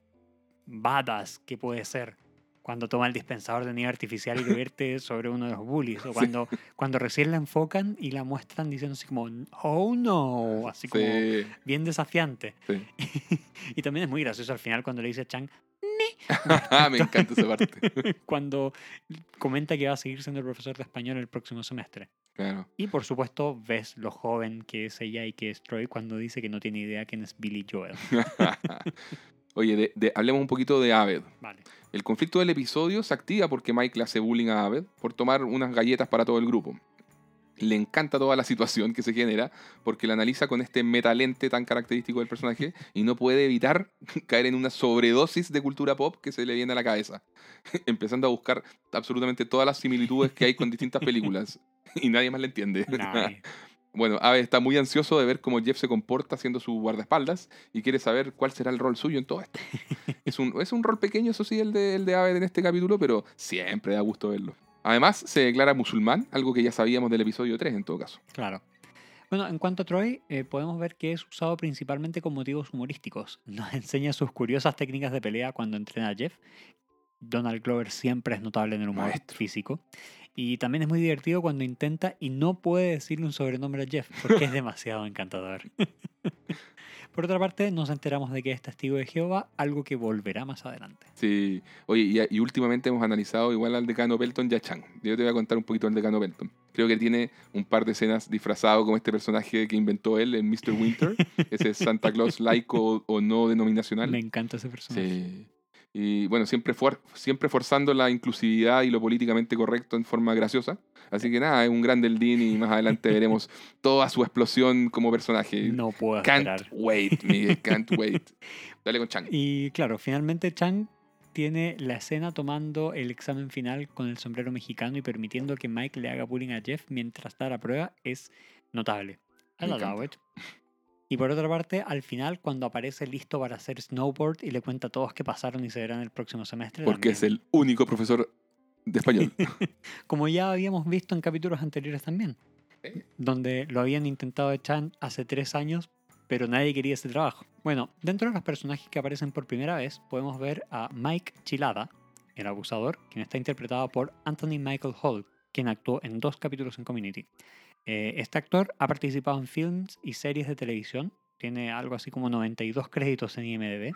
badass que puede ser cuando toma el dispensador de nieve artificial y lo vierte sobre uno de los bullies. O cuando, cuando recién la enfocan y la muestran diciendo así como, oh no, así como Sí, bien desafiante. sí. Y también es muy gracioso al final cuando le dice a Chang, Me encanta esa parte. cuando comenta que va a seguir siendo el profesor de español el próximo semestre. Claro. Y por supuesto ves lo joven que es ella y que es Troy cuando dice que no tiene idea quién es Billy Joel. Oye, de- de- hablemos un poquito de Aved. Vale. El conflicto del episodio se activa porque Mike le hace bullying a Aved por tomar unas galletas para todo el grupo. Le encanta toda la situación que se genera porque la analiza con este metalente tan característico del personaje y no puede evitar caer en una sobredosis de cultura pop que se le viene a la cabeza, empezando a buscar absolutamente todas las similitudes que hay con distintas películas y nadie más le entiende. Bueno, Ave está muy ansioso de ver cómo Jeff se comporta haciendo su guardaespaldas y quiere saber cuál será el rol suyo en todo esto. es, un, es un rol pequeño, eso sí, el de, el de Ave en este capítulo, pero siempre da gusto verlo. Además, se declara musulmán, algo que ya sabíamos del episodio 3 en todo caso. Claro. Bueno, en cuanto a Troy, eh, podemos ver que es usado principalmente con motivos humorísticos. Nos enseña sus curiosas técnicas de pelea cuando entrena a Jeff. Donald Glover siempre es notable en el humor Maestro. físico. Y también es muy divertido cuando intenta y no puede decirle un sobrenombre a Jeff porque es demasiado encantador. Por otra parte, nos enteramos de que es testigo de Jehová, algo que volverá más adelante. Sí, oye, y, y últimamente hemos analizado igual al decano Pelton y a Chang. Yo te voy a contar un poquito del decano Pelton. Creo que tiene un par de escenas disfrazado como este personaje que inventó él, el Mr. Winter, ese Santa Claus laico o, no denominacional. Me encanta ese personaje. Sí. Y bueno, siempre, fuer- siempre forzando la inclusividad y lo políticamente correcto en forma graciosa. Así que nada, es un gran del Dean y más adelante veremos toda su explosión como personaje. No puedo can't esperar. wait, Miguel, can't wait. Dale con Chang. Y claro, finalmente Chang tiene la escena tomando el examen final con el sombrero mexicano y permitiendo que Mike le haga bullying a Jeff mientras da la prueba es notable. I'll allow it. Y por otra parte, al final, cuando aparece listo para hacer snowboard y le cuenta a todos que pasaron y se verán el próximo semestre. Porque es el único profesor de español. Como ya habíamos visto en capítulos anteriores también, Sí. donde lo habían intentado echar hace tres años, pero nadie quería ese trabajo. Bueno, dentro de los personajes que aparecen por primera vez, podemos ver a Mike Chilada, el abusador, quien está interpretado por Anthony Michael Hall, quien actuó en dos capítulos en Community. Eh, este actor ha participado en films y series de televisión, tiene algo así como 92 créditos en IMDb.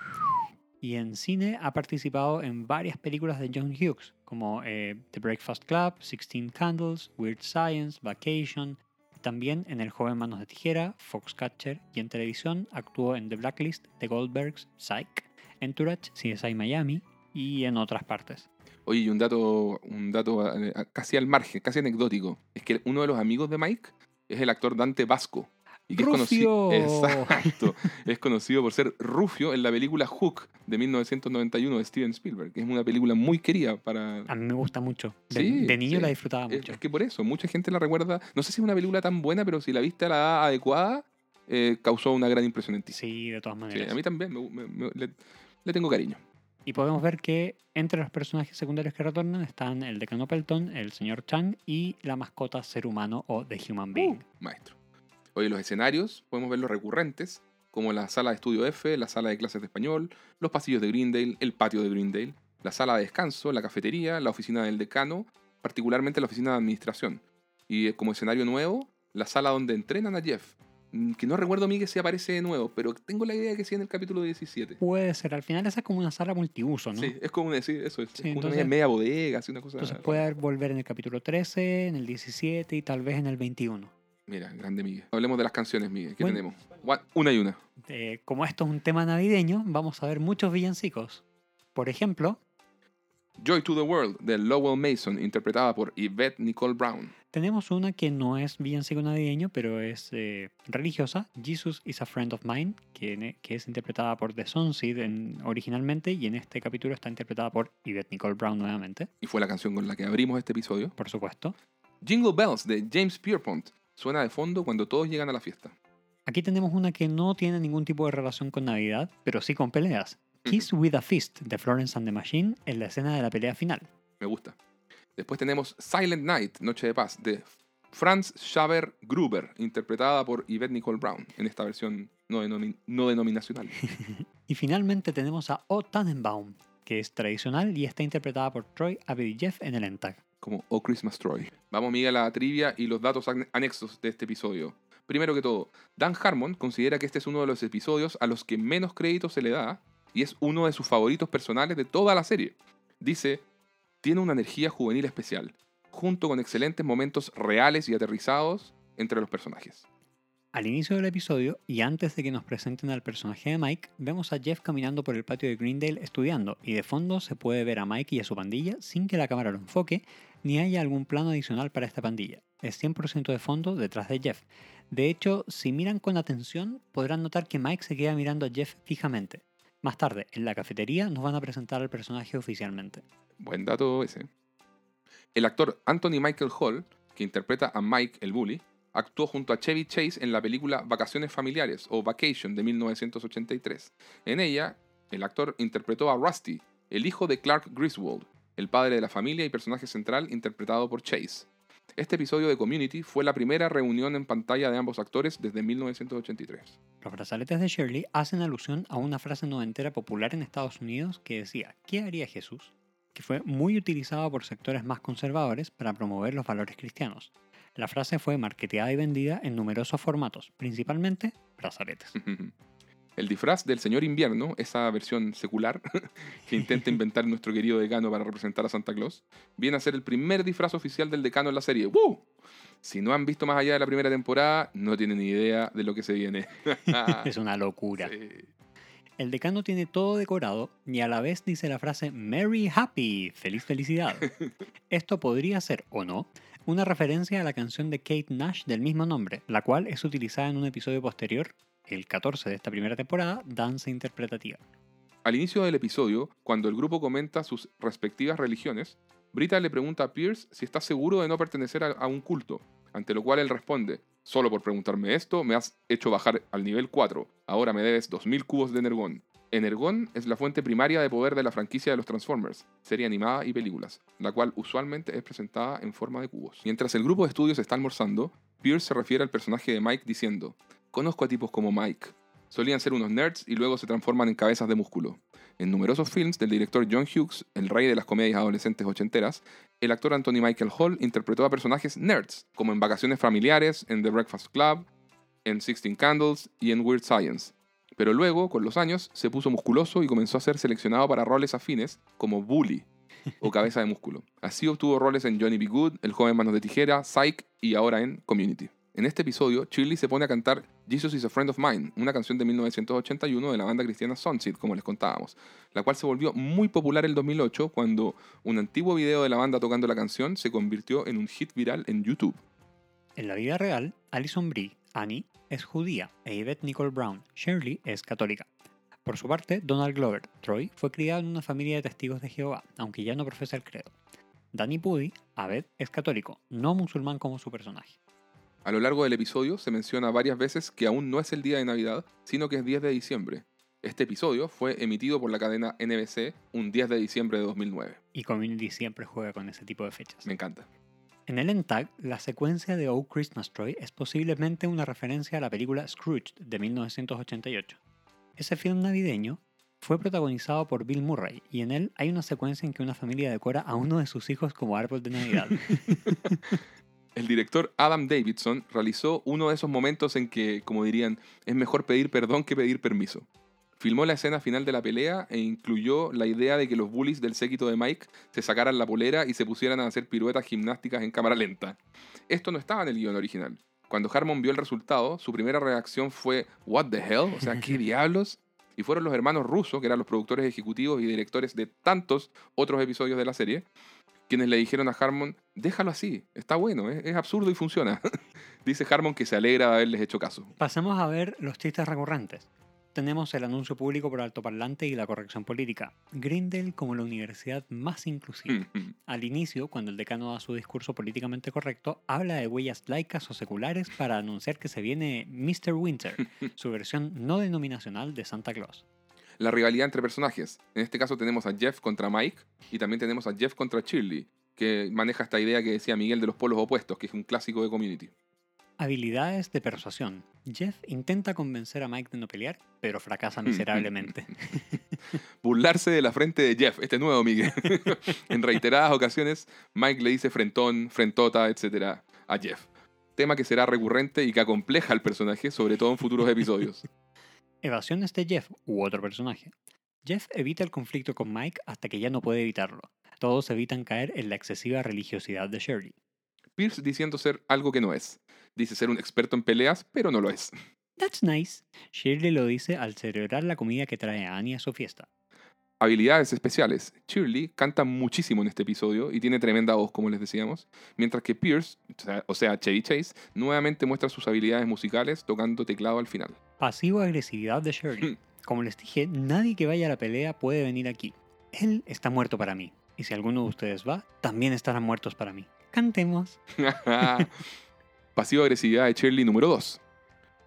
Y en cine ha participado en varias películas de John Hughes, como eh, The Breakfast Club, Sixteen Candles, Weird Science, Vacation. También en El joven manos de tijera, Foxcatcher y en televisión actuó en The Blacklist, The Goldbergs, Psych, Entourage, CSI Miami y en otras partes. Oye, y un dato, un dato eh, casi al margen, casi anecdótico. Es que uno de los amigos de Mike es el actor Dante Vasco. Y que es conocido. Exacto. es conocido por ser Rufio en la película Hook de 1991 de Steven Spielberg. que Es una película muy querida para. A mí me gusta mucho. De, Sí, de niño sí. la disfrutaba mucho. es que por eso, mucha gente la recuerda. No sé si es una película tan buena, pero si la viste a la edad adecuada, eh, causó una gran impresión en ti. Sí, de todas Sí, maneras. a mí también me- me- me- le, le tengo cariño. Y podemos ver que entre los personajes secundarios que retornan están el decano Pelton, el señor Chang y la mascota ser humano o The Human Being. Uh, maestro. Oye, los escenarios, podemos ver los recurrentes, como la sala de estudio F, la sala de clases de español, los pasillos de Greendale, el patio de Greendale, la sala de descanso, la cafetería, la oficina del decano, particularmente la oficina de administración. Y eh, como escenario nuevo, la sala donde entrenan a Jeff. Mm, Que no recuerdo a mí que se aparece de nuevo, pero tengo la idea que sí en el capítulo 17. Puede ser, al final esa es como una sala multiuso, ¿no? Sí, es como decir eso, es Sí, como una media bodega, así una cosa. Entonces puede volver en el capítulo 13, en el 17 y tal vez en el 21. Mira, grande Miguel. Hablemos de las canciones, Miguel. ¿Qué Bueno. tenemos? Una y una. Eh, como esto es un tema navideño, vamos a ver muchos villancicos. Por ejemplo, Joy to the World de Lowell Mason, interpretada por Yvette Nicole Brown. Tenemos una que no es villancico navideño, pero es eh, religiosa, Jesus is a Friend of Mine, que, ne- que es interpretada por The Sunseed en- originalmente y en este capítulo está interpretada por Yvette Nicole Brown nuevamente, Y fue la canción con la que abrimos este episodio. por supuesto. Jingle Bells de James Pierpont suena de fondo cuando todos llegan a la fiesta. Aquí tenemos una que no tiene ningún tipo de relación con Navidad, pero sí con peleas. Kiss with a Fist de Florence and the Machine en la escena de la pelea final. Me gusta. Después tenemos Silent Night, Noche de Paz, de Franz Schaber Gruber, interpretada por Yvette Nicole Brown, en esta versión no, denomi- no denominacional. Y finalmente tenemos a O Tannenbaum, que es tradicional y está interpretada por Troy Abedjeff en el ENTAG. Como Oh Christmas Troy. Vamos, Miguel, a la trivia y los datos ane- anexos de este episodio. Primero que todo, Dan Harmon considera que este es uno de los episodios a los que menos crédito se le da y es uno de sus favoritos personales de toda la serie. Dice, tiene una energía juvenil especial, junto con excelentes momentos reales y aterrizados entre los personajes. Al inicio del episodio, y antes de que nos presenten al personaje de Mike, vemos a Jeff caminando por el patio de Greendale estudiando, y de fondo se puede ver a Mike y a su pandilla sin que la cámara lo enfoque, ni haya algún plano adicional para esta pandilla. Es 100% de fondo detrás de Jeff. De hecho, si miran con atención, podrán notar que Mike se queda mirando a Jeff fijamente. Más tarde, en la cafetería, nos van a presentar al personaje oficialmente. Buen dato ese. El actor Anthony Michael Hall, que interpreta a Mike el bully, actuó junto a Chevy Chase en la película Vacaciones Familiares o Vacation de 1983. En ella, el actor interpretó a Rusty, el hijo de Clark Griswold, el padre de la familia y personaje central interpretado por Chase. Este episodio de Community fue la primera reunión en pantalla de ambos actores desde 1983. Los brazaletes de Shirley hacen alusión a una frase noventera popular en Estados Unidos que decía ¿Qué haría Jesús? que fue muy utilizada por sectores más conservadores para promover los valores cristianos. La frase fue marketeada y vendida en numerosos formatos, principalmente brazaletes. El disfraz del señor invierno, esa versión secular que intenta inventar nuestro querido decano para representar a Santa Claus, viene a ser el primer disfraz oficial del decano en la serie. ¡Woo! Si no han visto más allá de la primera temporada, no tienen ni idea de lo que se viene. es una locura. Sí. El decano tiene todo decorado y a la vez dice la frase Merry Happy, feliz felicidad. Esto podría ser, o no, una referencia a la canción de Kate Nash del mismo nombre, la cual es utilizada en un episodio posterior, el 14 de esta primera temporada, Danza Interpretativa. Al inicio del episodio, cuando el grupo comenta sus respectivas religiones, Brita le pregunta a Pierce si está seguro de no pertenecer a, un culto, ante lo cual él responde, solo por preguntarme esto me has hecho bajar al nivel 4, ahora me debes 2000 cubos de Energón. Energón es la fuente primaria de poder de la franquicia de los Transformers, serie animada y películas, la cual usualmente es presentada en forma de cubos. Mientras el grupo de estudios está almorzando, Pierce se refiere al personaje de Mike diciendo, conozco a tipos como Mike, solían ser unos nerds y luego se transforman en cabezas de músculo. En numerosos films del director John Hughes, el rey de las comedias adolescentes ochenteras, el actor Anthony Michael Hall interpretó a personajes nerds, como en Vacaciones Familiares, en The Breakfast Club, en Sixteen Candles y en Weird Science. Pero luego, con los años, se puso musculoso y comenzó a ser seleccionado para roles afines como Bully o Cabeza de Músculo. Así obtuvo roles en Johnny B. Good, El joven manos de tijera, Psych y ahora en Community. En este episodio, Shirley se pone a cantar Jesus is a Friend of Mine, una canción de 1981 de la banda cristiana Sunseed, como les contábamos, la cual se volvió muy popular en 2008 cuando un antiguo video de la banda tocando la canción se convirtió en un hit viral en YouTube. En la vida real, Alison Brie, Annie, es judía e Yvette Nicole Brown, Shirley, es católica. Por su parte, Donald Glover, Troy, fue criado en una familia de testigos de Jehová, aunque ya no profesa el credo. Danny Pudi, Abed, es católico, no musulmán como su personaje. A lo largo del episodio se menciona varias veces que aún no es el día de Navidad, sino que es 10 de diciembre. Este episodio fue emitido por la cadena NBC un 10 de diciembre de 2009. Y Community siempre juega con ese tipo de fechas. Me encanta. En el ENTAG, la secuencia de Oh Christmas Troy es posiblemente una referencia a la película Scrooge de 1988. Ese film navideño fue protagonizado por Bill Murray y en él hay una secuencia en que una familia decora a uno de sus hijos como árbol de Navidad. El director Adam Davidson realizó uno de esos momentos en que, como dirían, es mejor pedir perdón que pedir permiso. Filmó la escena final de la pelea e incluyó la idea de que los bullies del séquito de Mike se sacaran la polera y se pusieran a hacer piruetas gimnásticas en cámara lenta. Esto no estaba en el guion original. Cuando Harmon vio el resultado, su primera reacción fue ¿What the hell? O sea, ¿qué diablos? Y fueron los hermanos Russo, que eran los productores ejecutivos y directores de tantos otros episodios de la serie, quienes le dijeron a Harmon, déjalo así, está bueno, es, es absurdo y funciona. Dice Harmon que se alegra de haberles hecho caso. Pasemos a ver los chistes recurrentes. Tenemos el anuncio público por altoparlante y la corrección política. Grindel como la universidad más inclusiva. Al inicio, cuando el decano da su discurso políticamente correcto, habla de huellas laicas o seculares para anunciar que se viene Mr. Winter, su versión no denominacional de Santa Claus. La rivalidad entre personajes. En este caso tenemos a Jeff contra Mike y también tenemos a Jeff contra Shirley, que maneja esta idea que decía Miguel de los polos opuestos, que es un clásico de Community. Habilidades de persuasión. Jeff intenta convencer a Mike de no pelear, pero fracasa miserablemente. Burlarse de la frente de Jeff, este nuevo Miguel. en reiteradas ocasiones, Mike le dice frentón, frentota, etc. a Jeff. Tema que será recurrente y que acompleja al personaje, sobre todo en futuros episodios. Evasiones de Jeff u otro personaje. Jeff evita el conflicto con Mike hasta que ya no puede evitarlo. Todos evitan caer en la excesiva religiosidad de Shirley. Pierce diciendo ser algo que no es. Dice ser un experto en peleas, pero no lo es. That's nice. Shirley lo dice al celebrar la comida que trae a Annie a su fiesta. Habilidades especiales. Shirley canta muchísimo en este episodio y tiene tremenda voz, como les decíamos, mientras que Pierce, o sea- o sea, Chevy Chase, nuevamente muestra sus habilidades musicales tocando teclado al final. Pasivo-agresividad de Shirley. Como les dije, nadie que vaya a la pelea puede venir aquí. Él está muerto para mí. Y si alguno de ustedes va, también estarán muertos para mí. Cantemos. Pasiva agresividad de Shirley número 2.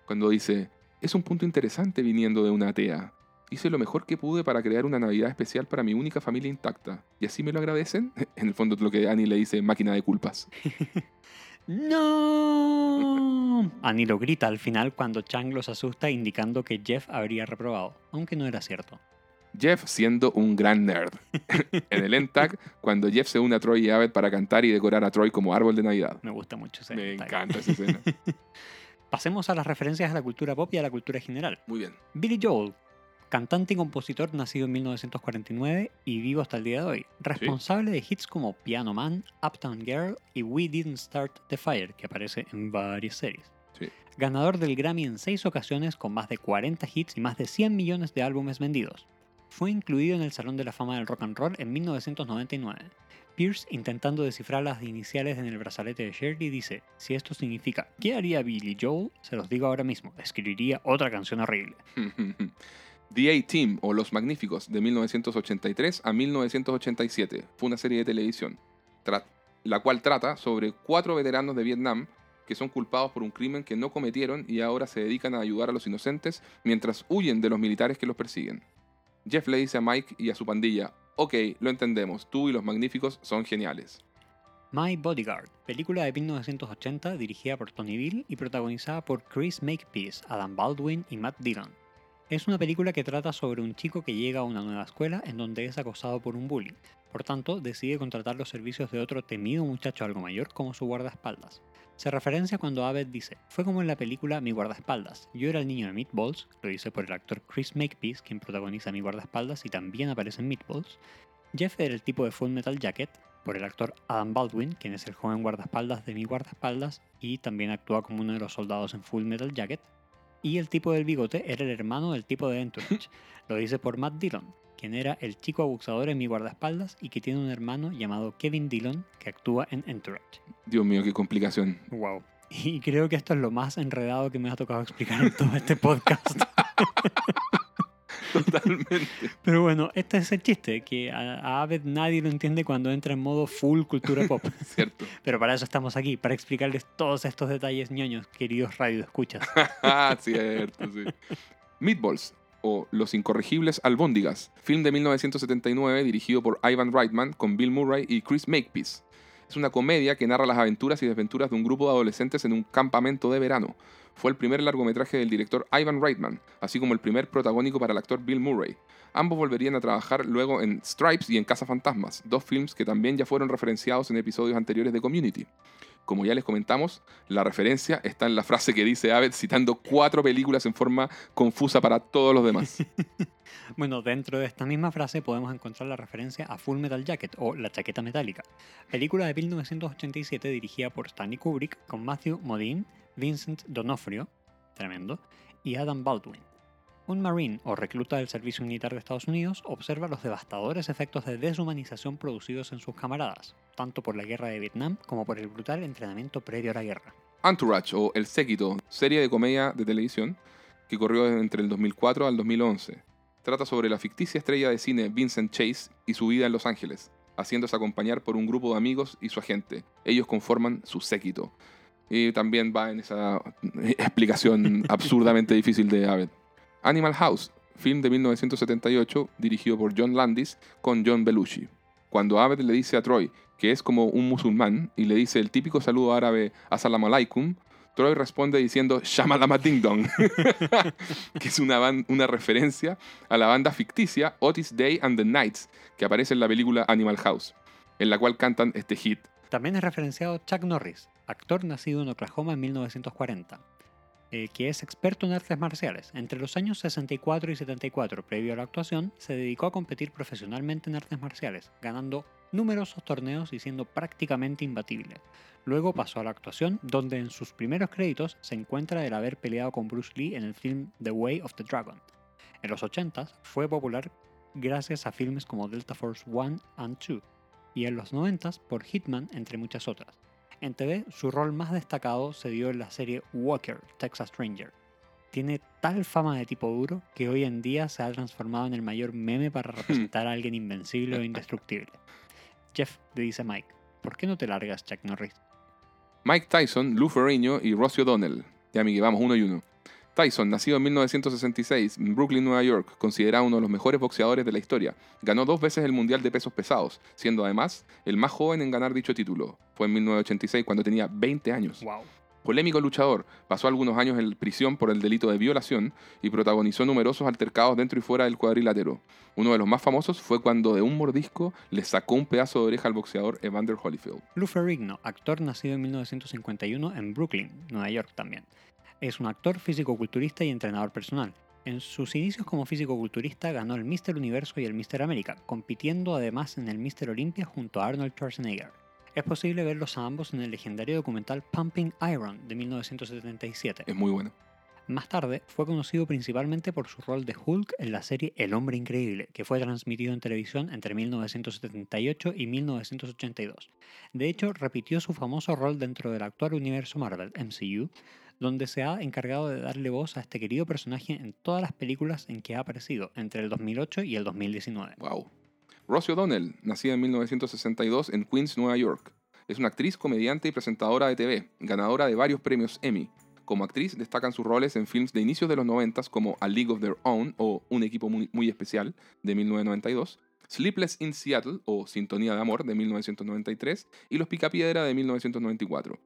Cuando dice, es un punto interesante viniendo de una atea. Hice lo mejor que pude para crear una Navidad especial para mi única familia intacta. ¿Y así me lo agradecen? En el fondo lo que Annie le dice máquina de culpas. ¡No! Annie lo grita al final cuando Chang los asusta indicando que Jeff habría reprobado, aunque no era cierto. Jeff siendo un gran nerd. en el ENTAG, cuando Jeff se une a Troy y Abed para cantar y decorar a Troy como árbol de Navidad. Me gusta mucho ese Me encanta esa escena. Pasemos a las referencias a la cultura pop y a la cultura general. Muy bien. Billy Joel, cantante y compositor nacido en 1949 y vivo hasta el día de hoy. Responsable de hits como Piano Man, Uptown Girl y We Didn't Start the Fire, que aparece en varias series. Sí. Ganador del Grammy en seis ocasiones con más de 40 hits y más de 100 millones de álbumes vendidos. Fue incluido en el Salón de la Fama del Rock and Roll en 1999. Pierce, intentando descifrar las iniciales en el brazalete de Shirley, dice, si esto significa ¿qué haría Billy Joel? Se los digo ahora mismo, escribiría otra canción horrible. The A-Team o Los Magníficos de 1983 a 1987 fue una serie de televisión, la cual trata sobre cuatro veteranos de Vietnam que son culpados por un crimen que no cometieron y ahora se dedican a ayudar a los inocentes mientras huyen de los militares que los persiguen. Jeff le dice a Mike y a su pandilla, ok, lo entendemos, tú y los magníficos son geniales. My Bodyguard, película de 1980 dirigida por Tony Bill y protagonizada por Chris Makepeace, Adam Baldwin y Matt Dillon. Es una película que trata sobre un chico que llega a una nueva escuela en donde es acosado por un bully. Por tanto, decide contratar los servicios de otro temido muchacho algo mayor como su guardaespaldas. Se referencia cuando Abed dice, fue como en la película Mi guardaespaldas. Yo era el niño de Meatballs, lo dice por el actor Chris Makepeace, quien protagoniza Mi guardaespaldas y también aparece en Meatballs. Jeff era el tipo de Full Metal Jacket, por el actor Adam Baldwin, quien es el joven guardaespaldas de Mi guardaespaldas y también actúa como uno de los soldados en Full Metal Jacket. Y el tipo del bigote era el hermano del tipo de Entourage, lo dice por Matt Dillon, quien era el chico abusador en Mi guardaespaldas y que tiene un hermano llamado Kevin Dillon que actúa en Entourage. Dios mío, qué complicación. Wow. Y creo que esto es lo más enredado que me ha tocado explicar en todo este podcast. Totalmente. Pero bueno, este es el chiste, que a, Abed nadie lo entiende cuando entra en modo full cultura pop. Cierto. Pero para eso estamos aquí, para explicarles todos estos detalles ñoños, queridos radioescuchas. Ah, cierto, sí. Meatballs, o Los Incorregibles Albóndigas, film de 1979 dirigido por Ivan Reitman con Bill Murray y Chris Makepeace. Es una comedia que narra las aventuras y desventuras de un grupo de adolescentes en un campamento de verano. Fue el primer largometraje del director Ivan Reitman, así como el primer protagónico para el actor Bill Murray. Ambos volverían a trabajar luego en Stripes y en Casa Fantasmas, dos films que también ya fueron referenciados en episodios anteriores de Community. Como ya les comentamos, la referencia está en la frase que dice Abed citando cuatro películas en forma confusa para todos los demás. Bueno, dentro de esta misma frase podemos encontrar la referencia a Full Metal Jacket o La Chaqueta Metálica, película de 1987 dirigida por Stanley Kubrick con Matthew Modine, Vincent D'Onofrio, tremendo, y Adam Baldwin. Un marine o recluta del servicio militar de Estados Unidos observa los devastadores efectos de deshumanización producidos en sus camaradas, tanto por la guerra de Vietnam como por el brutal entrenamiento previo a la guerra. Entourage o El Séquito, serie de comedia de televisión que corrió entre el 2004 al 2011. Trata sobre la ficticia estrella de cine Vincent Chase y su vida en Los Ángeles, haciéndose acompañar por un grupo de amigos y su agente. Ellos conforman su séquito. Y también va en esa explicación absurdamente difícil de Aved. Animal House, film de 1978 dirigido por John Landis con John Belushi. Cuando Aved le dice a Troy que es como un musulmán y le dice el típico saludo árabe Assalamu alaikum, Troy responde diciendo Shamalama Ding Dong, que es una, una referencia a la banda ficticia Otis Day and the Knights, que aparece en la película Animal House, en la cual cantan este hit. También es referenciado Chuck Norris, actor nacido en Oklahoma en 1940, eh, que es experto en artes marciales. Entre los años 64 y 74, previo a la actuación, se dedicó a competir profesionalmente en artes marciales, ganando numerosos torneos y siendo prácticamente imbatible. Luego pasó a la actuación, donde en sus primeros créditos se encuentra el haber peleado con Bruce Lee en el film The Way of the Dragon. En los 80s fue popular gracias a filmes como Delta Force 1 and 2, y en los 90s por Hitman, entre muchas otras. En TV, su rol más destacado se dio en la serie Walker, Texas Ranger. Tiene tal fama de tipo duro que hoy en día se ha transformado en el mayor meme para representar a alguien invencible o indestructible. Jeff le dice a Mike, ¿por qué no te largas, Chuck Norris? Mike Tyson, Lou Ferrigno y Rosie O'Donnell. Ya, Miguel, vamos uno y uno. Tyson, nacido en 1966 en Brooklyn, Nueva York, considerado uno de los mejores boxeadores de la historia. Ganó dos veces el Mundial de Pesos Pesados, siendo además el más joven en ganar dicho título. Fue en 1986 cuando tenía 20 años. ¡Wow! Polémico luchador, pasó algunos años en prisión por el delito de violación y protagonizó numerosos altercados dentro y fuera del cuadrilátero. Uno de los más famosos fue cuando de un mordisco le sacó un pedazo de oreja al boxeador Evander Holyfield. Lou Ferrigno, actor nacido en 1951 en Brooklyn, Nueva York también. Es un actor físico-culturista y entrenador personal. En sus inicios como físico-culturista ganó el Mr. Universo y el Mr. América, compitiendo además en el Mr. Olympia junto a Arnold Schwarzenegger. Es posible verlos a ambos en el legendario documental Pumping Iron de 1977. Es muy bueno. Más tarde, fue conocido principalmente por su rol de Hulk en la serie El Hombre Increíble, que fue transmitido en televisión entre 1978 y 1982. De hecho, repitió su famoso rol dentro del actual universo Marvel, MCU, donde se ha encargado de darle voz a este querido personaje en todas las películas en que ha aparecido entre el 2008 y el 2019. Wow. Rosie O'Donnell, nacida en 1962 en Queens, Nueva York. Es una actriz, comediante y presentadora de TV, ganadora de varios premios Emmy. Como actriz destacan sus roles en films de inicios de los 90 como A League of Their Own o Un equipo muy, muy especial de 1992, Sleepless in Seattle o Sintonía de Amor de 1993 y Los Picapiedra de 1994.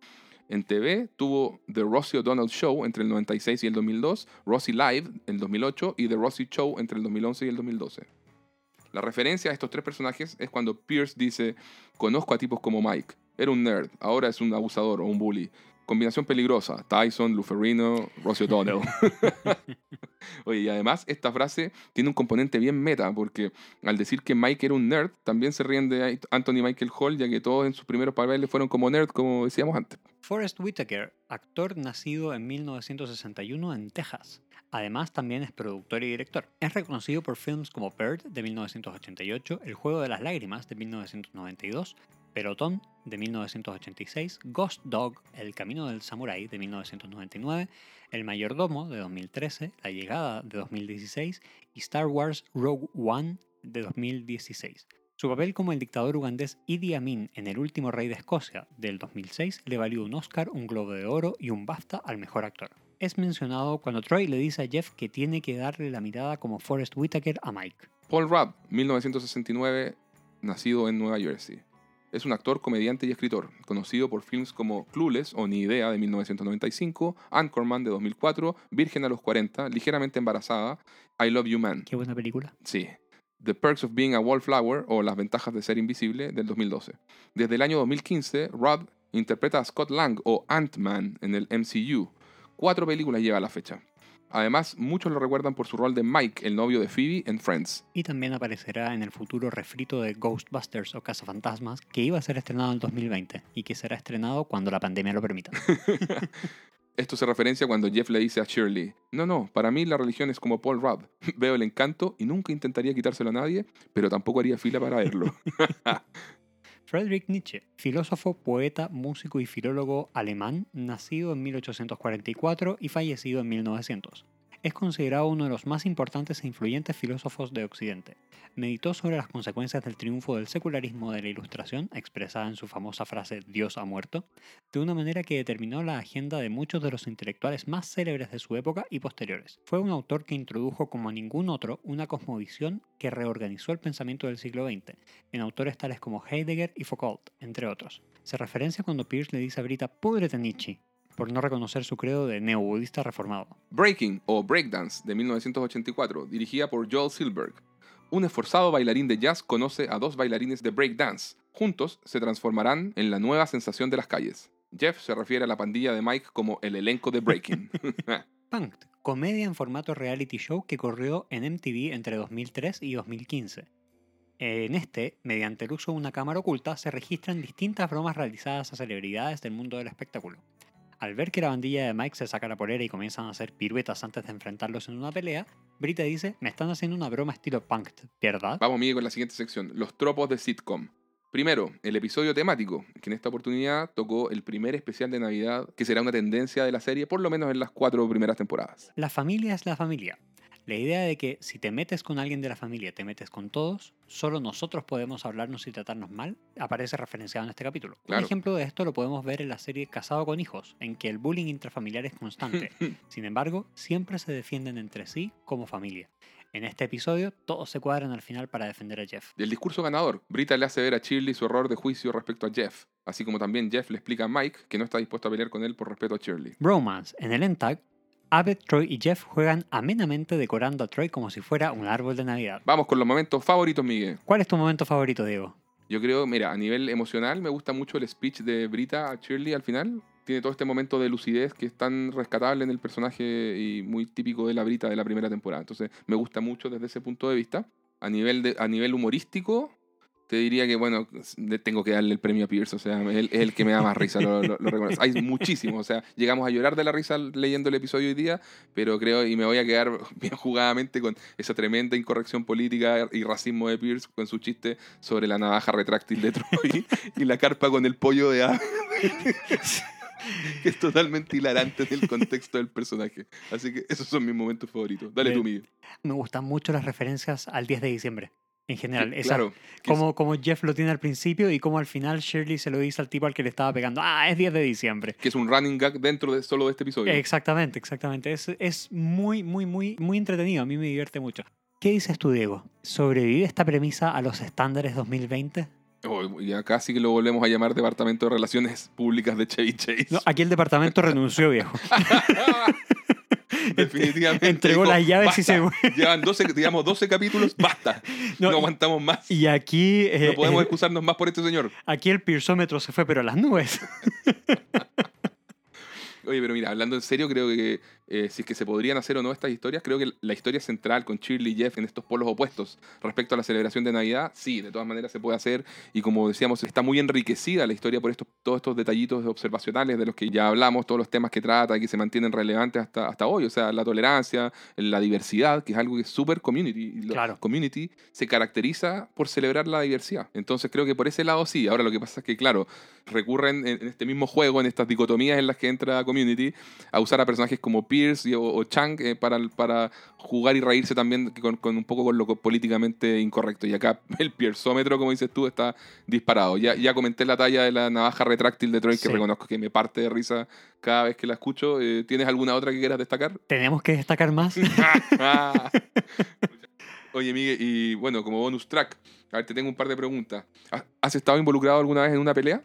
En TV tuvo The Rosie O'Donnell Show entre el 96 y el 2002, Rosie Live en el 2008 y The Rosie Show entre el 2011 y el 2012. La referencia a estos tres personajes es cuando Pierce dice, conozco a tipos como Mike, era un nerd, ahora es un abusador o un bully. Combinación peligrosa, Tyson, Luferrino, Rosie O'Donnell. Oye, y además esta frase tiene un componente bien meta, porque al decir que Mike era un nerd, también se ríen de Anthony Michael Hall, ya que todos en sus primeros papeles fueron como nerd, como decíamos antes. Forrest Whitaker, actor nacido en 1961 en Texas. Además, también es productor y director. Es reconocido por films como Bird de 1988, El juego de las lágrimas de 1992, Pelotón de 1986, Ghost Dog, El camino del samurái de 1999, El mayordomo de 2013, La llegada de 2016 y Star Wars Rogue One de 2016. Su papel como el dictador ugandés Idi Amin en El último rey de Escocia del 2006 le valió un Oscar, un Globo de Oro y un BAFTA al mejor actor. Es mencionado cuando Troy le dice a Jeff que tiene que darle la mirada como Forrest Whitaker a Mike. Paul Rudd, 1969, nacido en Nueva Jersey. Es un actor, comediante y escritor, conocido por films como Clueless o Ni Idea de 1995, Anchorman de 2004, Virgen a los 40, Ligeramente Embarazada, I Love You Man. Qué buena película. Sí. The Perks of Being a Wallflower o Las Ventajas de Ser Invisible del 2012. Desde el año 2015, Rudd interpreta a Scott Lang o Ant-Man en el MCU. Cuatro películas lleva a la fecha. Además, muchos lo recuerdan por su rol de Mike, el novio de Phoebe en Friends. Y también aparecerá en el futuro refrito de Ghostbusters o Cazafantasmas, que iba a ser estrenado en 2020 y que será estrenado cuando la pandemia lo permita. Esto se referencia cuando Jeff le dice a Shirley, no, no, para mí la religión es como Paul Rudd. Veo el encanto y nunca intentaría quitárselo a nadie, pero tampoco haría fila para verlo. Friedrich Nietzsche, filósofo, poeta, músico y filólogo alemán, nacido en 1844 y fallecido en 1900. Es considerado uno de los más importantes e influyentes filósofos de Occidente. Meditó sobre las consecuencias del triunfo del secularismo de la Ilustración, expresada en su famosa frase Dios ha muerto, de una manera que determinó la agenda de muchos de los intelectuales más célebres de su época y posteriores. Fue un autor que introdujo como ningún otro una cosmovisión que reorganizó el pensamiento del siglo XX, en autores tales como Heidegger y Foucault, entre otros. Se referencia cuando Pierce le dice a Brita, púdrete Nietzsche, por no reconocer su credo de neobudista reformado. Breaking o Breakdance de 1984, dirigida por Joel Silberg. Un esforzado bailarín de jazz conoce a dos bailarines de breakdance. Juntos se transformarán en la nueva sensación de las calles. Jeff se refiere a la pandilla de Mike como el elenco de Breaking. Punked, comedia en formato reality show que corrió en MTV entre 2003 y 2015. En este, mediante el uso de una cámara oculta, se registran distintas bromas realizadas a celebridades del mundo del espectáculo. Al ver que la bandilla de Mike se saca la polera y comienzan a hacer piruetas antes de enfrentarlos en una pelea, Brita dice, me están haciendo una broma estilo punked, ¿verdad? Vamos, Miguel, con la siguiente sección. Los tropos de sitcom. Primero, el episodio temático, que en esta oportunidad tocó el primer especial de Navidad, que será una tendencia de la serie, por lo menos en las cuatro primeras temporadas. La familia es la familia. La idea de que si te metes con alguien de la familia, te metes con todos, solo nosotros podemos hablarnos y tratarnos mal, aparece referenciado en este capítulo. Claro. Un ejemplo de esto lo podemos ver en la serie Casado con Hijos, en que el bullying intrafamiliar es constante. Sin embargo, siempre se defienden entre sí como familia. En este episodio, todos se cuadran al final para defender a Jeff. El discurso ganador. Brita le hace ver a Shirley su error de juicio respecto a Jeff, así como también Jeff le explica a Mike que no está dispuesto a pelear con él por respeto a Shirley. Bromance. En el Entag, Abed, Troy y Jeff juegan amenamente decorando a Troy como si fuera un árbol de Navidad. Vamos con los momentos favoritos, Miguel. ¿Cuál es tu momento favorito, Diego? Yo creo, mira, a nivel emocional me gusta mucho el speech de Brita a Shirley al final. Tiene todo este momento de lucidez que es tan rescatable en el personaje y muy típico de la Brita de la primera temporada. Entonces me gusta mucho desde ese punto de vista. A nivel, de, a nivel humorístico, te diría que, bueno, tengo que darle el premio a Pierce. O sea, él es el que me da más risa, lo, lo- lo reconozco. Hay muchísimo. O sea, llegamos a llorar de la risa leyendo el episodio hoy día, pero creo, y me voy a quedar bien jugadamente con esa tremenda incorrección política y racismo de Pierce con su chiste sobre la navaja retráctil de Troy y la carpa con el pollo de ave. que es totalmente hilarante en el contexto del personaje. Así que esos son mis momentos favoritos. Dale tú. Miguel. Me gustan mucho las referencias al 10 de diciembre. En general, esa- Claro. como, como Jeff lo tiene al principio y como al final Shirley se lo dice al tipo al que le estaba pegando. Ah, es 10 de diciembre. que es un running gag dentro de solo de este episodio. Exactamente, exactamente. Es, es muy, muy, muy, muy entretenido. A mí me divierte mucho. ¿Qué dices tú, Diego? ¿Sobrevive esta premisa a los estándares 2020? Oh, y acá sí que lo volvemos a llamar Departamento de Relaciones Públicas de Chevy Chase. No, aquí el departamento renunció, viejo. Definitivamente. Entregó dijo, las llaves y se "Basta". Llevan 12, digamos, 12 capítulos, basta. No, aguantamos más. Y aquí, eh, no podemos eh, excusarnos más por este señor. aquí el pirsómetro se fue, pero a las nubes. Oye, pero mira, hablando en serio, creo que eh, si es que se podrían hacer o no estas historias, creo que la historia central con Shirley y Jeff en estos polos opuestos respecto a la celebración de Navidad, sí, de todas maneras se puede hacer. Y como decíamos, está muy enriquecida la historia por estos, todos estos detallitos observacionales de los que ya hablamos, todos los temas que trata y que se mantienen relevantes hasta, hasta hoy. O sea, la tolerancia, la diversidad, que es algo que es súper community. Claro. Community se caracteriza por celebrar la diversidad. Entonces creo que por ese lado sí. Ahora lo que pasa es que, claro, recurren en, en este mismo juego, en estas dicotomías en las que entra Community, a usar a personajes como Pierce y- o, o Chang eh, para, para jugar y reírse también con, con un poco con lo políticamente incorrecto. Y acá el piersómetro, como dices tú, está disparado. Ya, ya comenté la talla de la navaja retráctil de Troy, que reconozco que me parte de risa cada vez que la escucho. Eh, ¿Tienes alguna otra que quieras destacar? Tenemos que destacar más. Oye, Miguel, y bueno, como bonus track, a ver, te tengo un par de preguntas. ¿Has- ¿Has estado involucrado alguna vez en una pelea?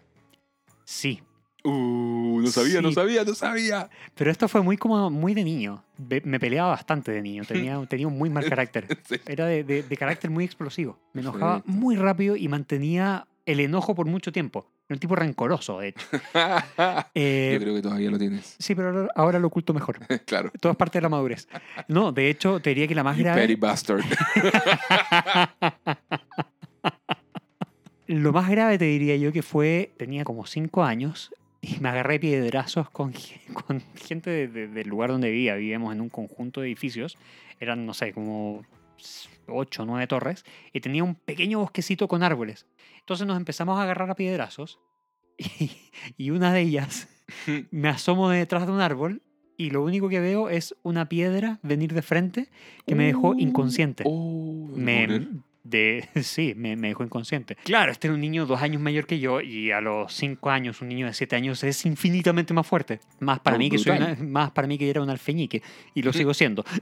Sí, Uh, no sabía, no sabía, no sabía. pero esto fue muy como muy de niño. Me peleaba bastante de niño. Tenía, tenía un muy mal carácter. Sí. Era de, de- de carácter muy explosivo. Me enojaba muy rápido y mantenía el enojo por mucho tiempo. Era un tipo rencoroso, de hecho. Eh, Yo creo que todavía lo tienes. Sí, pero ahora, lo oculto mejor. claro. Todo es parte de la madurez. No, de hecho, te diría que la más You petty grave. bastard. Lo más grave te diría yo que fue. Tenía como cinco años y me agarré piedrazos con, con gente de- de- del lugar donde vivía. Vivíamos en un conjunto de edificios. Eran, no sé, como ocho o nueve torres. Y tenía un pequeño bosquecito con árboles. Entonces nos empezamos a agarrar a piedrazos. Y, y una de ellas me asomo de detrás de un árbol. Y lo único que veo es una piedra venir de frente que me dejó Uh, inconsciente. No me. De, sí, me, me dejó inconsciente. Claro, este era un niño dos años mayor que yo y a los cinco años, un niño de siete años es infinitamente más fuerte. Más para, mí, que soy una- más para mí que era un alfeñique. Y lo sigo siendo.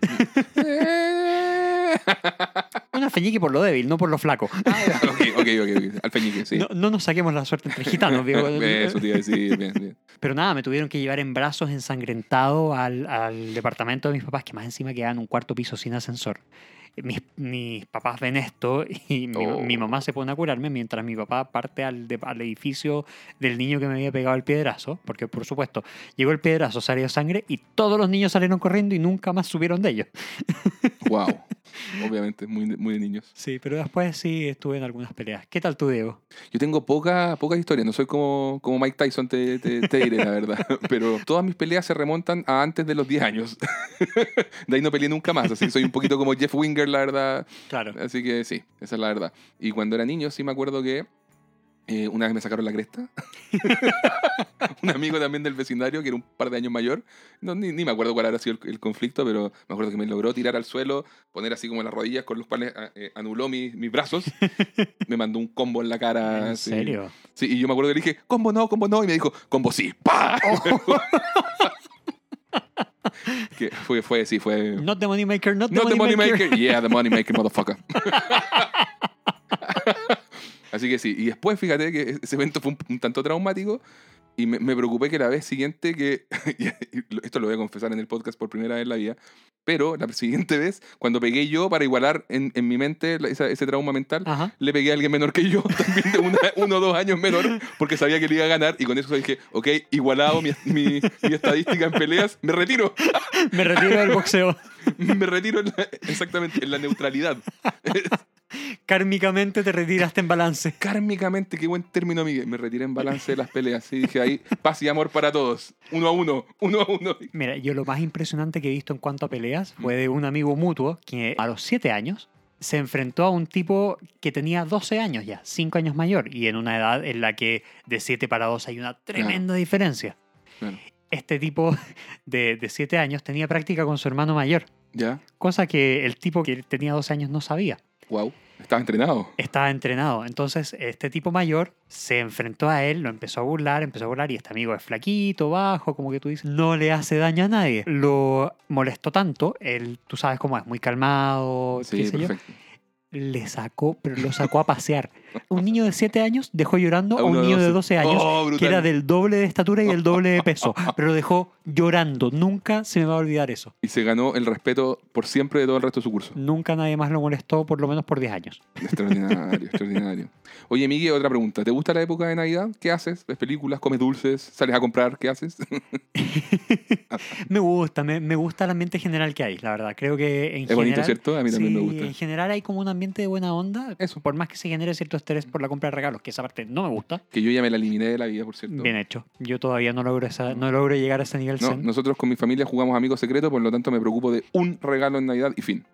Un alfeñique por lo débil, no por lo flaco. ok, ok, ok. ok. Alfeñique, sí. No, no nos saquemos la suerte entre gitanos, viejo. Eso te iba a decir, bien, bien. Pero nada, me tuvieron que llevar en brazos ensangrentado al, al departamento de mis papás, que más encima quedaban en un cuarto piso sin ascensor. Mis, mis papás ven esto y mi, Oh. mi mamá se pone a curarme mientras mi papá parte al, de- al edificio del niño que me había pegado el piedrazo, porque por supuesto llegó el piedrazo, salió sangre y todos los niños salieron corriendo y nunca más subieron de ellos. Wow. Obviamente, muy, muy de niños. Sí, pero después sí estuve en algunas peleas. ¿Qué tal tú, Diego? Yo tengo poca, poca historia, no soy como, como Mike Tyson, te, te, te diré la verdad. Pero todas mis peleas se remontan a antes de los 10 años. De ahí no peleé nunca más, así que soy un poquito como Jeff Winger, la verdad. Claro. Así que sí, esa es la verdad. Y cuando era niño sí me acuerdo que eh, una vez me sacaron la cresta. un amigo también del vecindario, que era un par de años mayor. No, ni, ni me acuerdo cuál habrá sido el, el conflicto, pero me acuerdo que me logró tirar al suelo, poner así como las rodillas con los cuales ah, eh, anuló mi- mis brazos. me mandó un combo en la cara. ¿En así. serio? Sí, y yo me acuerdo que le dije, combo no, combo no. Y me dijo, combo sí. ¡Pah! que fue, fue, sí, fue. Not the money maker, not the Not the money, money maker. maker. Yeah, the money maker, motherfucker. Así que sí. Y después, fíjate que ese evento fue un, un tanto traumático. Y me, me preocupé que la vez siguiente que. esto lo voy a confesar en el podcast por primera vez en la vida. Pero la siguiente vez, cuando pegué yo para igualar en, en mi mente esa- ese trauma mental, Ajá. le pegué a alguien menor que yo, también de una- uno o dos años menor, porque sabía que le iba a ganar. Y con eso dije, ok, igualado mi, mi, mi estadística en peleas, me retiro. Me retiro del boxeo. Me retiro en la- exactamente en la neutralidad. Kármicamente te retiraste en balance. Kármicamente, qué buen término, Miguel. Me retiré en balance de las peleas. Y dije ahí, paz y amor para todos. Uno a uno, uno a uno. Mira, yo lo más impresionante que he visto en cuanto a peleas fue de un amigo mutuo que a los 7 años se enfrentó a un tipo que tenía 12 años ya, 5 años mayor, y en una edad en la que de 7 para 2 hay una tremenda diferencia. Claro. Este tipo de, de 7 años tenía práctica con su hermano mayor, Ya, cosa que el tipo que tenía 12 años no sabía. Wow. Estaba entrenado. Estaba entrenado. Entonces, este tipo mayor se enfrentó a él, lo empezó a burlar, empezó a burlar, y este amigo es flaquito, bajo, como que tú dices, no le hace daño a nadie. Lo molestó tanto, él, tú sabes cómo es, muy calmado, qué Sí, sé yo. Le sacó, pero lo sacó a pasear. Un niño de 7 años dejó llorando a A un niño de 12. 12 años Oh, que era del doble de estatura y el doble de peso, pero lo dejó llorando. Nunca se me va a olvidar eso. Y se ganó el respeto por siempre de todo el resto de su curso. Nunca nadie más lo molestó, por lo menos por 10 años. Extraordinario, extraordinario. Oye, Miguel, otra pregunta. ¿Te gusta la época de Navidad? ¿Qué haces? ¿Ves películas? ¿Comes dulces? ¿Sales a comprar? ¿Qué haces? Me gusta, me, me gusta el ambiente general que hay, la verdad. Creo que en Es bonito, general, ¿cierto? A mí también me sí, gusta. En general hay como un ambiente de buena onda. Eso. Por más que se genere cierto estrés por la compra de regalos, que esa parte no me gusta. Que yo ya me la eliminé de la vida, por cierto. Bien hecho. Yo todavía no logro, esa, no logro llegar a ese nivel No, zen. nosotros con mi familia jugamos amigos secretos, por lo tanto me preocupo de un regalo en Navidad y fin.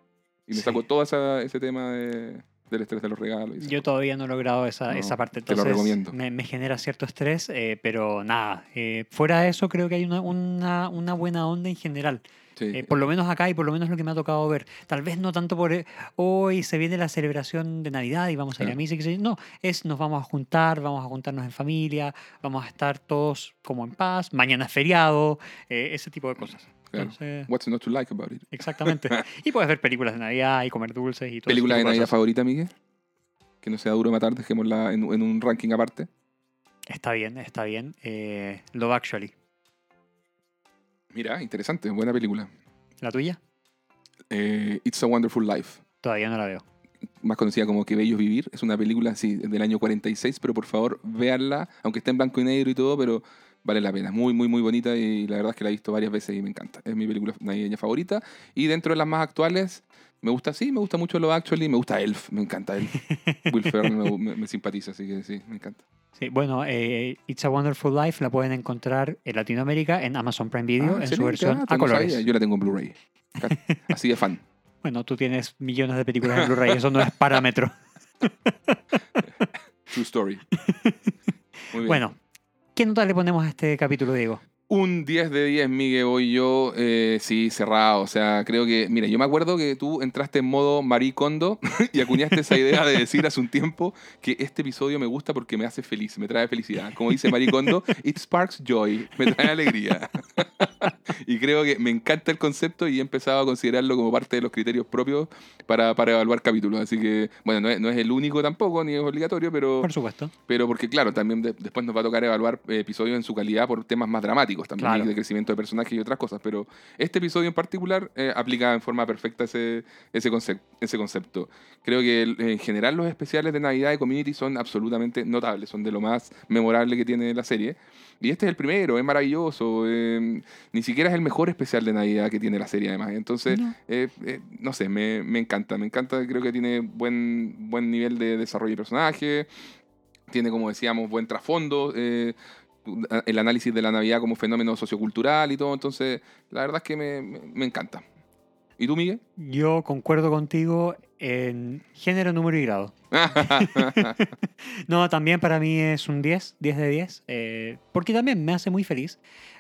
Y me Sí. saco todo esa- ese tema de- del estrés de los regalos. y Yo todavía no he logrado esa, No, esa parte. te lo Entonces, recomiendo. Me, me genera cierto estrés, eh, pero nada. eh, fuera de eso, creo que hay una, una, una buena onda en general. Sí. Eh, por lo menos acá y por lo menos lo que me ha tocado ver. Tal vez no tanto por eh, hoy se viene la celebración de Navidad y vamos a ir a misa. y. No, es nos vamos a juntar, vamos a juntarnos en familia, vamos a estar todos como en paz. Mañana es feriado, eh, ese tipo de cosas. Claro. Entonces, What's not to like about it? exactamente. y puedes ver películas de Navidad y comer dulces y todo ¿Película de Navidad cosas. favorita, Miguel? Que no sea duro matar, dejémosla en, en un ranking aparte. Está bien, está bien. Eh, Love Actually. Mira, interesante, buena película. ¿La tuya? Eh, It's a Wonderful Life. Todavía no la veo. más conocida como Que Bellos Vivir. Es una película sí, del año 46, pero por favor véanla, aunque esté en blanco y negro y todo, pero vale la pena. Muy, muy, muy bonita y la verdad es que la he visto varias veces y me encanta. Es mi película navideña favorita. Y dentro de las más actuales, me gusta, sí, me gusta mucho Love Actually, me gusta Elf, me encanta Elf. Will Ferrell me, me- me simpatiza, así que sí, me encanta. Sí, bueno, eh, It's a Wonderful Life la pueden encontrar en Latinoamérica en Amazon Prime Video Ah, en su excelente, versión ah, a colores. Yo la tengo en Blu-ray. Así de fan. Bueno, tú tienes millones de películas en Blu-ray, eso no es parámetro. True story. Muy bien. Bueno, ¿qué nota le ponemos a este capítulo, Diego? Un 10 de 10, Miguel, voy yo, eh, sí, cerrado. O sea, creo que, mira, yo me acuerdo que tú entraste en modo Marie Kondo y acuñaste esa idea de decir hace un tiempo que este episodio me gusta porque me hace feliz, me trae felicidad. Como dice Marie Kondo, it sparks joy, me trae alegría. y creo que me encanta el concepto y he empezado a considerarlo como parte de los criterios propios para, para evaluar capítulos. Así que, bueno, no es, no es el único tampoco, ni es obligatorio, pero... Por supuesto. Pero porque, claro, también de- después nos va a tocar evaluar eh, episodios en su calidad por temas más dramáticos también, Claro. y de crecimiento de personajes y otras cosas. Pero este episodio en particular eh, aplica en forma perfecta ese, ese, concep- ese concepto. Creo que en general los especiales de Navidad de Community son absolutamente notables, son de lo más memorable que tiene la serie. Y este es el primero, es maravilloso. eh, ni siquiera es el mejor especial de Navidad que tiene la serie, además. Entonces, No. eh, eh, no sé, me, me encanta. Me encanta, creo que tiene buen, buen nivel de desarrollo de personaje. Tiene, como decíamos, buen trasfondo. Eh, el análisis de la Navidad como fenómeno sociocultural y todo. Entonces, la verdad es que me, me- encanta. ¿Y tú, Miguel? Yo concuerdo contigo en género, número y grado. No, también para mí es un 10, 10 de 10, eh, porque también me hace muy feliz.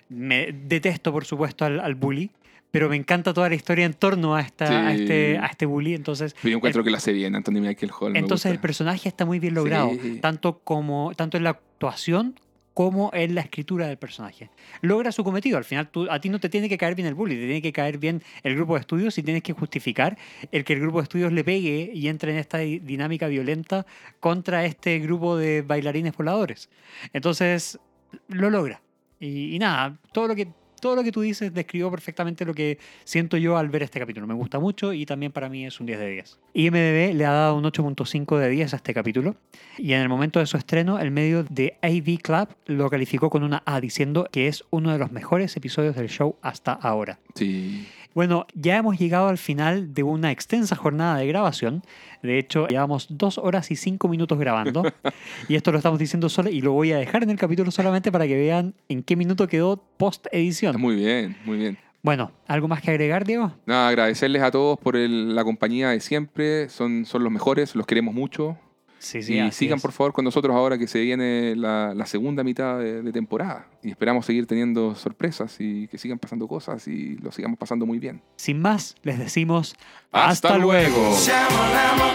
Me detesto, por supuesto, al, al bully, pero me encanta toda la historia en torno a, esta, a, este, a este bully. Entonces, Yo encuentro que la hace bien, Anthony Michael Hall. entonces el personaje está muy bien logrado, Sí. tanto, como, tanto en la actuación como en la escritura del personaje. Logra su cometido. Al final, a ti no te tiene que caer bien el bully, te tiene que caer bien el grupo de estudios y tienes que justificar el que el grupo de estudios le pegue y entre en esta di- dinámica violenta contra este grupo de bailarines voladores. Entonces, lo logra. Y, y nada, todo lo que todo lo que tú dices describió perfectamente lo que siento yo al ver este capítulo. Me gusta mucho y también para mí es un 10 de 10. IMDB le ha dado un 8.5 de 10 a este capítulo y en el momento de su estreno el medio de AV Club lo calificó con una A diciendo que es uno de los mejores episodios del show hasta ahora. Sí. Bueno, ya hemos llegado al final de una extensa jornada de grabación. De hecho, llevamos dos horas y cinco minutos grabando. y esto lo estamos diciendo solo y lo voy a dejar en el capítulo solamente para que vean en qué minuto quedó post edición. Muy bien, muy bien. Bueno, ¿algo más que agregar, Diego? Nada, agradecerles a todos por el- la compañía de siempre. Son, son los mejores, los queremos mucho. Sí, y así sigan es. por favor con nosotros ahora que se viene la, la segunda mitad de, de temporada. Y esperamos seguir teniendo sorpresas y que sigan pasando cosas y lo sigamos pasando muy bien. Sin más, les decimos ¡Hasta luego! Shamalama,